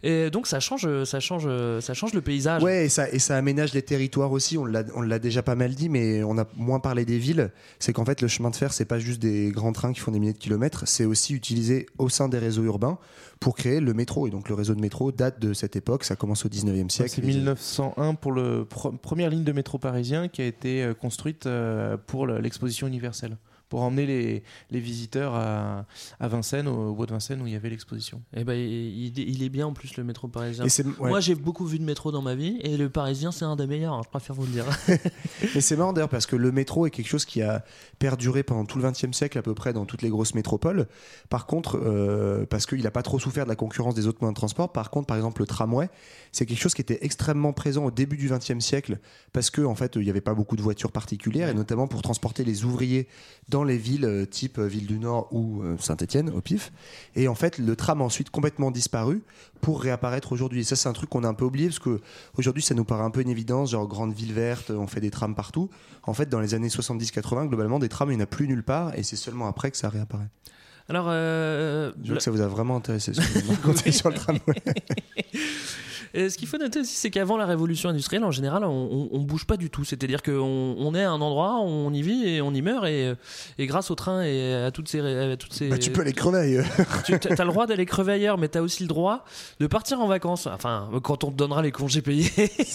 Et donc ça change, ça change, ça change le paysage. Ouais, et ça, et ça aménage les territoires aussi. On l'a, on l'a déjà pas mal dit, mais on a moins parlé des villes. C'est qu'en fait, le chemin de fer, c'est pas juste des grands trains qui font des milliers de kilomètres. C'est aussi utilisé au sein des réseaux urbains pour créer le métro. Et donc, le réseau de métro date de cette époque. Ça commence au 19e siècle. C'est 1901 pour la première ligne de métro parisien qui a été euh, construite euh, pour le- l'exposition universelle. Pour emmener les, les visiteurs à, à Vincennes, au bois de Vincennes où il y avait l'exposition. Et ben il, il est bien en plus le métro parisien. Et c'est- ouais. Moi j'ai beaucoup vu de métro dans ma vie et le parisien c'est un des meilleurs. hein, je préfère vous le dire. Mais c'est marrant d'ailleurs parce que le métro est quelque chose qui a perduré pendant tout le XXe siècle à peu près dans toutes les grosses métropoles. Par contre, euh, parce qu'il n'a pas trop souffert de la concurrence des autres moyens de transport. Par contre, par exemple, le tramway, c'est quelque chose qui était extrêmement présent au début du XXe siècle parce que en fait, il n'y avait pas beaucoup de voitures particulières et notamment pour transporter les ouvriers dans les villes euh, type euh, Ville du Nord ou euh, Saint-Étienne au pif. Et en fait, le tram a ensuite complètement disparu pour réapparaître aujourd'hui. Et ça, c'est un truc qu'on a un peu oublié parce que aujourd'hui, ça nous paraît un peu une évidence, genre grande ville verte, on fait des trams partout. En fait, dans les années 70-80, globalement, des trams, il n'y en a plus nulle part et c'est seulement après que ça réapparaît. Alors, euh, Je vois que ça vous a vraiment intéressé ce que vous sur le tramway. Et ce qu'il faut noter aussi, c'est qu'avant la révolution industrielle, en général, on, on, on bouge pas du tout. C'est-à-dire qu'on on est à un endroit, on y vit et on y meurt. Et, et grâce au train et à toutes ces. À toutes ces Bah, tu peux aller crever ailleurs. tu as le droit d'aller crever ailleurs, mais tu as aussi le droit de partir en vacances. Enfin, quand on te donnera les congés payés.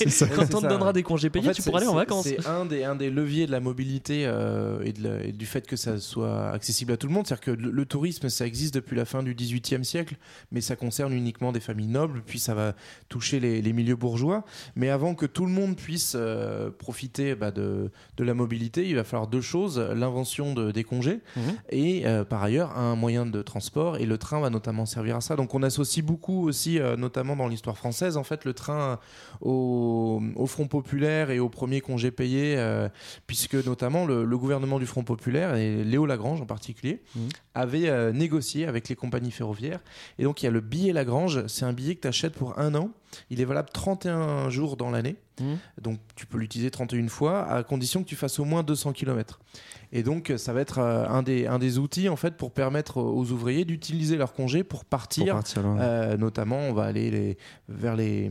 ça. quand on te donnera des congés payés, En fait, tu pourras aller en vacances. C'est un des, un des leviers de la mobilité euh, et, de la- et du fait que ça soit accessible à tout le monde. C'est-à-dire que le, le tourisme, ça existe depuis la fin du XVIIIe siècle, mais ça concerne uniquement des familles nobles, puis ça va toucher les, les milieux bourgeois. Mais avant que tout le monde puisse euh, profiter bah, de, de la mobilité, il va falloir deux choses l'invention de, des congés Mhm. et euh, par ailleurs un moyen de transport. Et le train va notamment servir à ça. Donc on associe beaucoup aussi, euh, notamment dans l'histoire française, en fait, le train au, au Front populaire et au premier congé payé, puisque notamment le, le gouvernement du Front populaire, et Léo Lagrange en particulier, Mhm. avait négocié avec les compagnies ferroviaires. Et donc il y a le billet Lagrange, c'est un billet que tu achètes pour un an. Il est valable 31 jours dans l'année. Mhm. Donc tu peux l'utiliser 31 fois, à condition que tu fasses au moins 200 km. Et donc ça va être euh, un, des, un des outils en fait pour permettre aux ouvriers d'utiliser leur congé pour Pour partir euh, notamment, on va aller les- vers, les,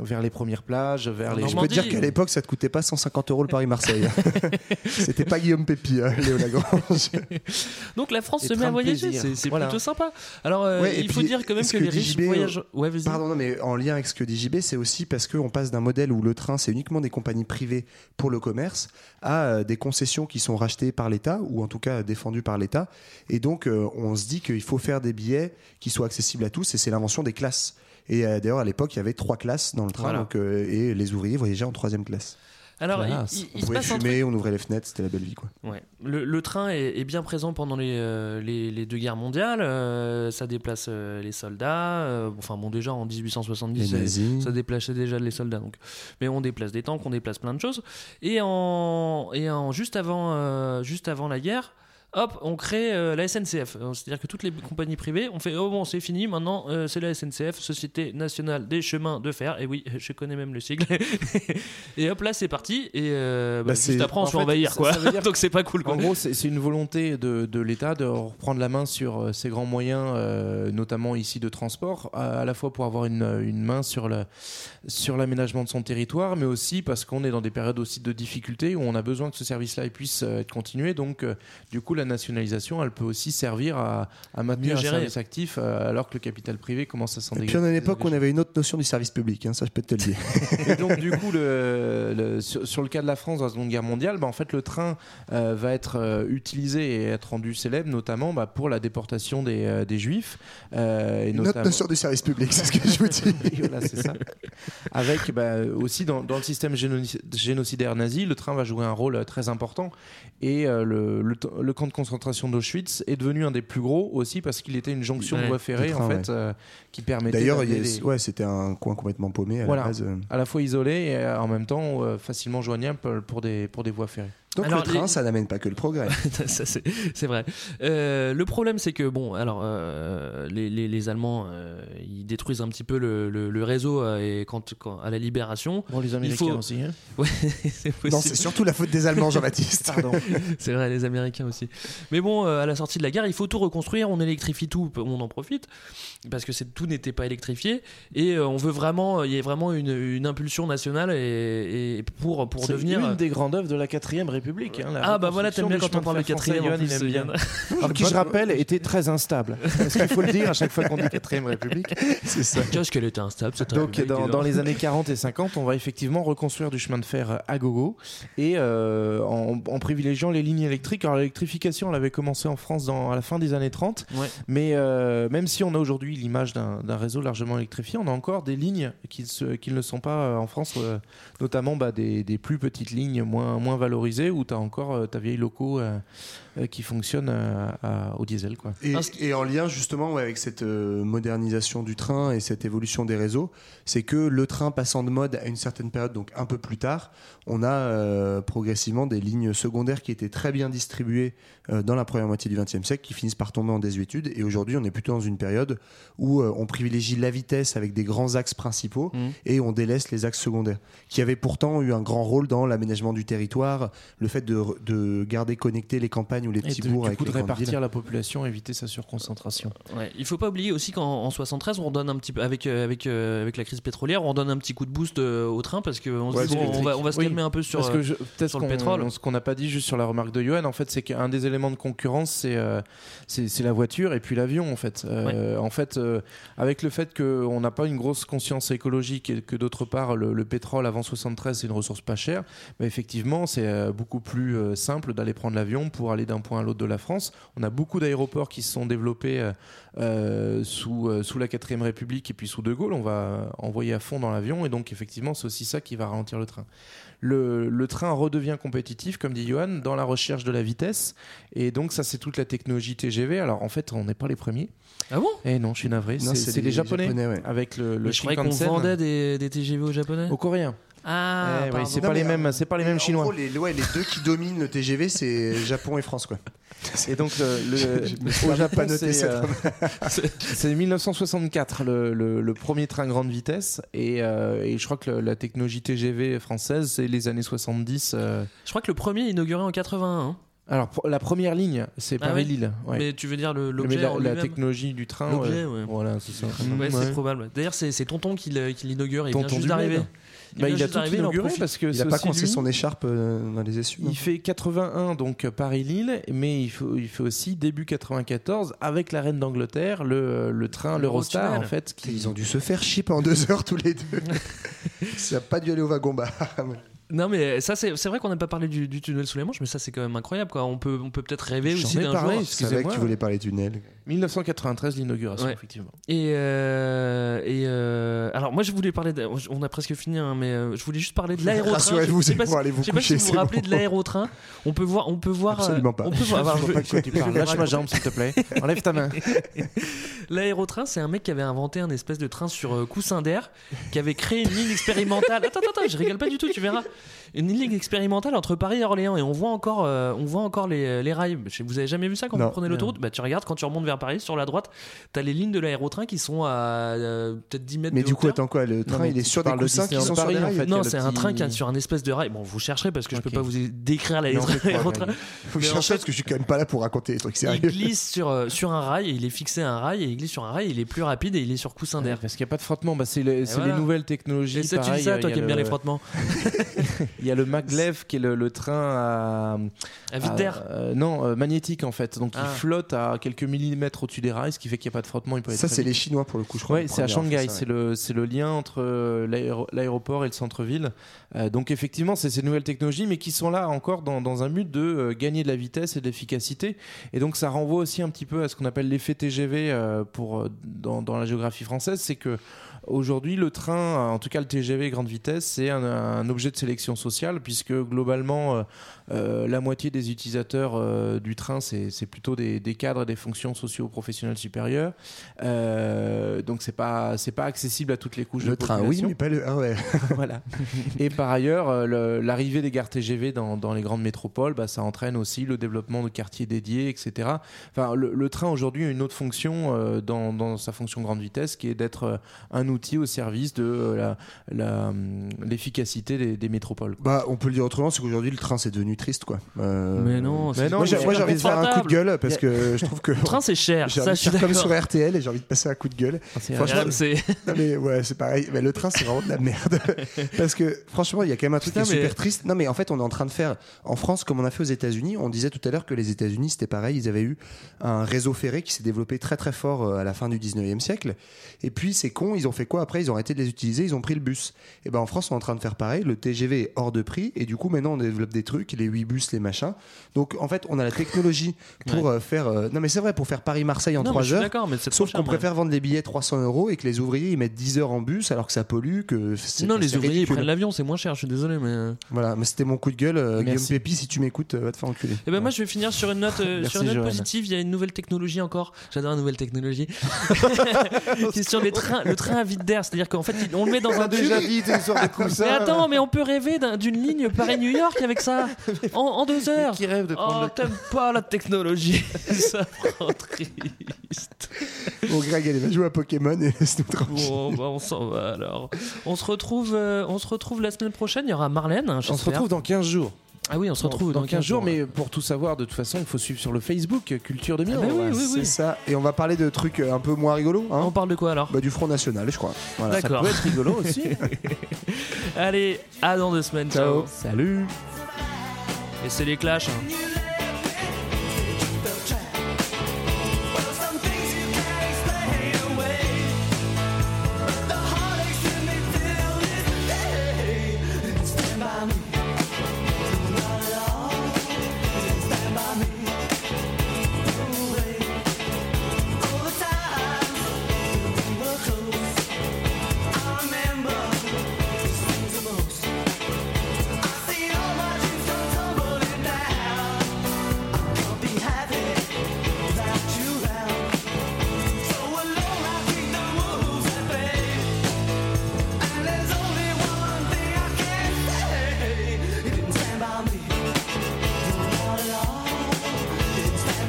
vers les premières plages, vers les. Je peux te dire qu'à l'époque, ça te coûtait pas 150 euros le Paris-Marseille. C'était pas Guillaume Pépi, hein, Léo Lagrange. Donc la France Et se met à voyager, c'est Voilà. plutôt sympa. Alors euh, Ouais, il faut puis, dire quand même ce que que les riches JB, voyagent. Ouais. Pardon, non, mais en lien avec ce que dit JB, c'est aussi parce qu'on passe d'un modèle où le train, c'est uniquement des compagnies privées pour le commerce, à euh, des concessions qui sont rachetées par l'État, ou en tout cas défendues par l'État. Et donc, euh, on se dit qu'il faut faire des billets qui soient accessibles à tous, et c'est l'invention des classes. Et euh, d'ailleurs, à l'époque, il y avait trois classes dans le train, Voilà. donc, euh, et les ouvriers voyageaient en troisième classe. Alors il, il- On pouvait truc fumer, on ouvrait les fenêtres, c'était la belle vie, quoi. Ouais. Le, le train est, est bien présent pendant les, euh, les, les deux guerres mondiales. euh, ça déplace euh, les soldats. enfin, bon, déjà en 1870, Les ça- ça déplaçait déjà les soldats. Donc. Mais on déplace des tanks, on déplace plein de choses. Et, en, et en, juste, avant, juste avant la guerre, hop, on crée euh, la SNCF. Euh, C'est-à-dire que toutes les compagnies privées, on fait, oh bon, c'est fini, maintenant euh, c'est la SNCF, Société Nationale des Chemins de Fer. Et oui, je connais même le sigle. et hop, là c'est parti. Et euh, bah, Bah, juste après, on en se fait envahir, ça- quoi. ça dire Donc c'est pas cool, quoi. En gros, c'est une volonté de, de l'État de reprendre la main sur ces grands moyens, notamment ici de transport, à, à la fois pour avoir une, une main sur le- sur l'aménagement de son territoire, mais aussi parce qu'on est dans des périodes aussi de difficultés où on a besoin que ce service-là puisse être continué. Donc, du coup, la nationalisation, elle peut aussi servir à, à maintenir un service actif, euh, alors que le capital privé commence à s'en Et puis dégager. on a une époque où on avait une autre notion du service public, hein, ça je peux te le dire. Et donc du coup, le, le- sur, sur le cas de la France dans la Seconde Guerre mondiale, bah, en fait, le train euh, va être euh, utilisé et être rendu célèbre, notamment bah, pour la déportation des, euh, des Juifs. euh, et Une autre notamment- notion du service public, c'est ce que je vous dis. voilà, c'est ça. Avec bah, aussi dans, dans le système géno- génocidaire nazi, le train va jouer un rôle très important. Et euh, le, le, le camp de concentration d'Auschwitz est devenu un des plus gros aussi parce qu'il était une jonction Ouais, de voie ferrée train, en fait ouais. euh, qui permettait D'ailleurs, d'amener il y a- des- ouais, c'était un coin complètement paumé à Voilà. la base. euh. à la fois isolé et euh, en même temps euh, facilement joignable pour des, pour des voies ferrées. Donc Alors, le train, les- ça n'amène pas que le progrès. Ça, c'est c'est vrai. Euh, le problème, c'est que bon, alors euh, les, les- les Allemands, euh, ils détruisent un petit peu le, le- le réseau euh, et quand, quand- à la libération. Bon, les Américains faut- aussi. hein. Ouais, c'est possible. non, c'est surtout la faute des Allemands, Jean-Baptiste. Pardon. C'est vrai, les Américains aussi. Mais bon, euh, à la sortie de la guerre, il faut tout reconstruire. On électrifie tout, on en profite parce que c'est tout n'était pas électrifié et euh, on veut vraiment, il y a vraiment une, une impulsion nationale et, et pour pour C'est devenir. une des grandes œuvres de la 4ème République. Hein, la Ah bah voilà, t'aimes bien quand on parle de quatrième. il aime bien. Alors qui, je rappelle, était très instable. Parce qu'il faut le dire à chaque fois qu'on dit 4ème République. c'est ça. Qu'est-ce qu'elle était instable cette Donc République, dans, dis donc. dans les années 40 et 50, on va effectivement reconstruire du chemin de fer à gogo et euh, en, en privilégiant les lignes électriques. Alors l'électrification, elle avait commencé en France dans, à la fin des années 30, Ouais. mais euh, même si on a aujourd'hui l'image d'un réseau largement électrifié, on a encore des lignes qui, se- qui ne le sont pas euh, en France, euh, notamment bah, des, des plus petites lignes moins, moins valorisées où tu as encore euh, ta vieille loco euh, qui fonctionne euh, à- au diesel. Quoi. Et, en lien justement ouais, avec cette euh, modernisation du train et cette évolution des réseaux, c'est que le train passant de mode à une certaine période, donc un peu plus tard, on a euh, progressivement des lignes secondaires qui étaient très bien distribuées euh, dans la première moitié du XXe siècle, qui finissent par tomber en désuétude. Et aujourd'hui, on est plutôt dans une période où euh, on privilégie la vitesse avec des grands axes principaux Mhm. et on délaisse les axes secondaires, qui avaient pourtant eu un grand rôle dans l'aménagement du territoire, le fait de, de garder connectés les campagnes ou les Et petits bourgs du avec coup, de les grandes villes. répartir la population, éviter sa surconcentration. Ouais, il faut pas oublier aussi qu'en en 73, on redonne un petit peu avec euh, avec euh, avec la crise pétrolière, on redonne un petit coup de boost euh, au train parce qu'on se Ouais, dit, bon, on va on va se Oui, calmer un peu sur Parce que je- sur le qu'on- pétrole. Ce qu'on n'a pas dit juste sur la remarque de Johan, en fait, c'est qu'un des éléments de concurrence, c'est euh, c'est c'est la voiture et puis l'avion, en fait. Euh, En fait, euh, avec le fait qu'on n'a pas une grosse conscience écologique et que d'autre part, le, le pétrole avant 73, c'est une ressource pas chère, bah, effectivement, c'est euh, beaucoup plus euh, simple d'aller prendre l'avion pour aller d'un point à l'autre de la France. On a beaucoup d'aéroports qui se sont développés euh, euh, sous, euh, sous la 4ème République et puis sous De Gaulle. On va envoyer à fond dans l'avion et donc, effectivement, c'est aussi ça qui va ralentir le train le, le train redevient compétitif, comme dit Johan, dans la recherche de la vitesse. Et donc, ça, c'est toute la technologie TGV. Alors, en fait, on n'est pas les premiers. Ah bon? Eh non, je suis navré. C'est les, les Japonais, Japonais, ouais. avec le, le je croyais qu'on Shinkansen. vendait des, des TGV aux japonais. Aux Coréens. Ah, Eh oui, pardon. c'est pas les mêmes, c'est pas les mêmes En chinois. gros, les, ouais, les deux qui dominent le TGV, c'est Japon et France. Quoi. Et donc, le, le- au Japon, noté c'est euh, c'est 1964 le, le- le premier train grande vitesse. Et, euh, et je crois que le- la technologie TGV française, c'est les années 70. euh. Je crois que le premier est inauguré en 81. hein. Alors, la première ligne, c'est Ah Paris-Lille. ouais. Mais tu veux dire l'objet la, technologie du train. L'objet, ouais. ouais. Voilà, c'est ça. Ouais, Ouais. c'est probable. D'ailleurs, c'est Tonton qui l'inaugure. Il Tonton vient juste d'arriver. Bled. Bah, vient il a tout d'arriver, il en inauguré parce que Il c'est a pas coincé son écharpe euh, dans les essuies. Il fait 81 donc Paris-Lille, mais il fait, il fait aussi début 94 avec la reine d'Angleterre le, le train l'Eurostar en fait. qui- Ils ont dû se faire chier pendant deux heures tous les deux. Ça n'a pas dû aller au wagon bar. Non, mais ça, c'est c'est vrai qu'on n'a pas parlé du, du tunnel sous les manches, mais ça, c'est quand même incroyable. Quoi. On peut on peut peut-être rêver aussi d'un jour. Je savais que tu voulais parler tunnel. 1993 l'inauguration Ouais. effectivement. Et, euh, et euh, alors moi je voulais parler, de- on a presque fini, hein, mais euh, je voulais juste parler de l'aérotrain. Rassurez-vous, c'est pour aller vous je sais pas coucher, si vous c'est vous rappelez bon. de l'aérotrain. On peut voir, on peut voir. Absolument pas. On peut voir. alors, Je je- vois pas de quoi tu parles. Lâche ma jambe s'il te plaît. Enlève ta main. L'aérotrain, c'est un mec qui avait inventé un espèce de train sur euh, coussin d'air, qui avait créé une ligne expérimentale. Attends, attends, attends, je rigole pas du tout, tu verras. Une ligne expérimentale entre Paris et Orléans et on voit encore, euh, on voit encore les, les rails. Je- Vous avez jamais vu ça quand Non. vous prenez l'autoroute? Bah tu regardes quand tu remontes vers Paris sur la droite, t'as les lignes de l'aérotrain qui sont à euh, peut-être 10 mètres Mais de du coup, attends quoi Le train, il est sur des coussins qui sont sur Paris, des en rails fait. il y a Non, c'est un train qui est sur un espèce de rail. Bon, vous chercherez parce que je Ok. peux pas vous décrire l'aérotrain. grave. Faut que je Mais en cherche ça fait- parce que je suis quand même pas là pour raconter des trucs Il sérieux. glisse sur, euh, sur un rail et il est fixé à un rail et il glisse sur un rail et il est plus rapide et il est sur coussin d'air. Parce qu'il n'y a pas de frottement. Bah, c'est les, les nouvelles technologies. Et ça, tu dis ça, il toi qui aimes bien le- les frottements? Il y a le maglev qui est le, le train à, À vide d'air. euh, non, euh, magnétique en fait. Donc Ah. il flotte à quelques millimètres au-dessus des rails, ce qui fait qu'il n'y a pas de frottement. Il peut être Ça, c'est les. Chinois pour le coup, je crois. Ouais, les c'est à Shanghai. C'est ouais. le, c'est le lien entre euh, l'aéro- l'aéroport et le centre-ville. Euh, donc effectivement, c'est ces nouvelles technologies, mais qui sont là encore dans, dans un but de euh, gagner de la vitesse et de l'efficacité. Et donc ça renvoie aussi un petit peu à ce qu'on appelle l'effet TGV euh, pour, dans, dans la géographie française. C'est que Aujourd'hui, le train, en tout cas le TGV grande vitesse, c'est un, un objet de sélection sociale puisque globalement, euh, la moitié des utilisateurs euh, du train, c'est plutôt des, des cadres et des fonctions socio-professionnelles supérieures. Euh, donc c'est pas c'est pas accessible à toutes les couches Le de train, oui, population. mais pas le. Ah ouais. voilà. Et par ailleurs, euh, le- l'arrivée des gares TGV dans, dans les grandes métropoles, bah, ça entraîne aussi le développement de quartiers dédiés, etc. Enfin, le, le train aujourd'hui a une autre fonction euh, dans, dans sa fonction grande vitesse, qui est d'être euh, un outil au service de euh, la- la, hum, l'efficacité des, des métropoles. Bah, on peut le dire autrement, c'est qu'aujourd'hui le train c'est devenu triste quoi. Euh, Mais non, j'ai c'est moi, j'ai envie de faire un coup de gueule parce que je trouve que. Le train, c'est cher. J'ai Ça, envie je de suis faire comme sur RTL et j'ai envie de passer un coup de gueule. c'est Franchement, c'est- non, mais ouais, c'est pareil. Mais le train, c'est vraiment de la merde. Parce que franchement, il y a quand même un truc Putain, qui est mais- super triste. Non, mais en fait, on est en train de faire en France comme on a fait aux États-Unis. On disait tout à l'heure que les États-Unis, c'était pareil. Ils avaient eu un réseau ferré qui s'est développé très très fort euh, à la fin du 19e siècle. Et puis, c'est con, ils ont fait quoi après? Ils ont arrêté de les utiliser, ils ont pris le bus. Et ben en France, on est en train de faire pareil. Le TGV est hors de prix. Et du coup, maintenant, on développe des trucs, les 8 bus, les machins. Donc, en fait, on a la technologie pour euh, faire. euh, Non, mais c'est vrai, pour faire Paris-Marseille en Non, mais 3 je suis heures. mais c'est Sauf qu'on préfère vendre les billets 300 euros et que les ouvriers ils mettent 10 heures en bus alors que ça pollue. Que c'est- Non, les c'est ouvriers ils prennent l'avion, c'est moins cher, je suis désolé, mais. euh. Voilà, mais c'était mon coup de gueule. euh, Guillaume Merci. Pépi, si tu m'écoutes, va te faire enculer. Eh ben moi je vais finir sur une note, Merci, sur une note positive. Il y a une nouvelle technologie encore. J'adore la nouvelle technologie. qui est sur les trains, le train à vide d'air. C'est-à-dire qu'en fait on le met dans un tube. sur des coussins. Mais attends, mais on peut rêver d'un- d'une ligne Paris-New York avec ça en, en deux heures. Qui rêve de prendre Oh, t'aimes pas la technologie Ça rend triste. Bon, Greg, allez, va jouer à Pokémon et laisse-nous tranquille. Bon, bah, on s'en va alors. On se retrouve, euh, on se retrouve la semaine prochaine. Il y aura Marlène. hein, On se retrouve dans 15 jours. Ah oui, on se retrouve dans 15 jours, mais pour tout savoir, de toute façon, il faut suivre sur le Facebook Culture 2000. Ah bah oui, oui, C'est oui. ça. Et on va parler de trucs euh, un peu moins rigolos. Hein On parle de quoi alors? Bah, du Front National, je crois. Voilà. Ça D'accord. peut être rigolo aussi. Allez, à dans deux semaines. Ciao. Salut Et c'est les clashs. hein.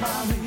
mommy.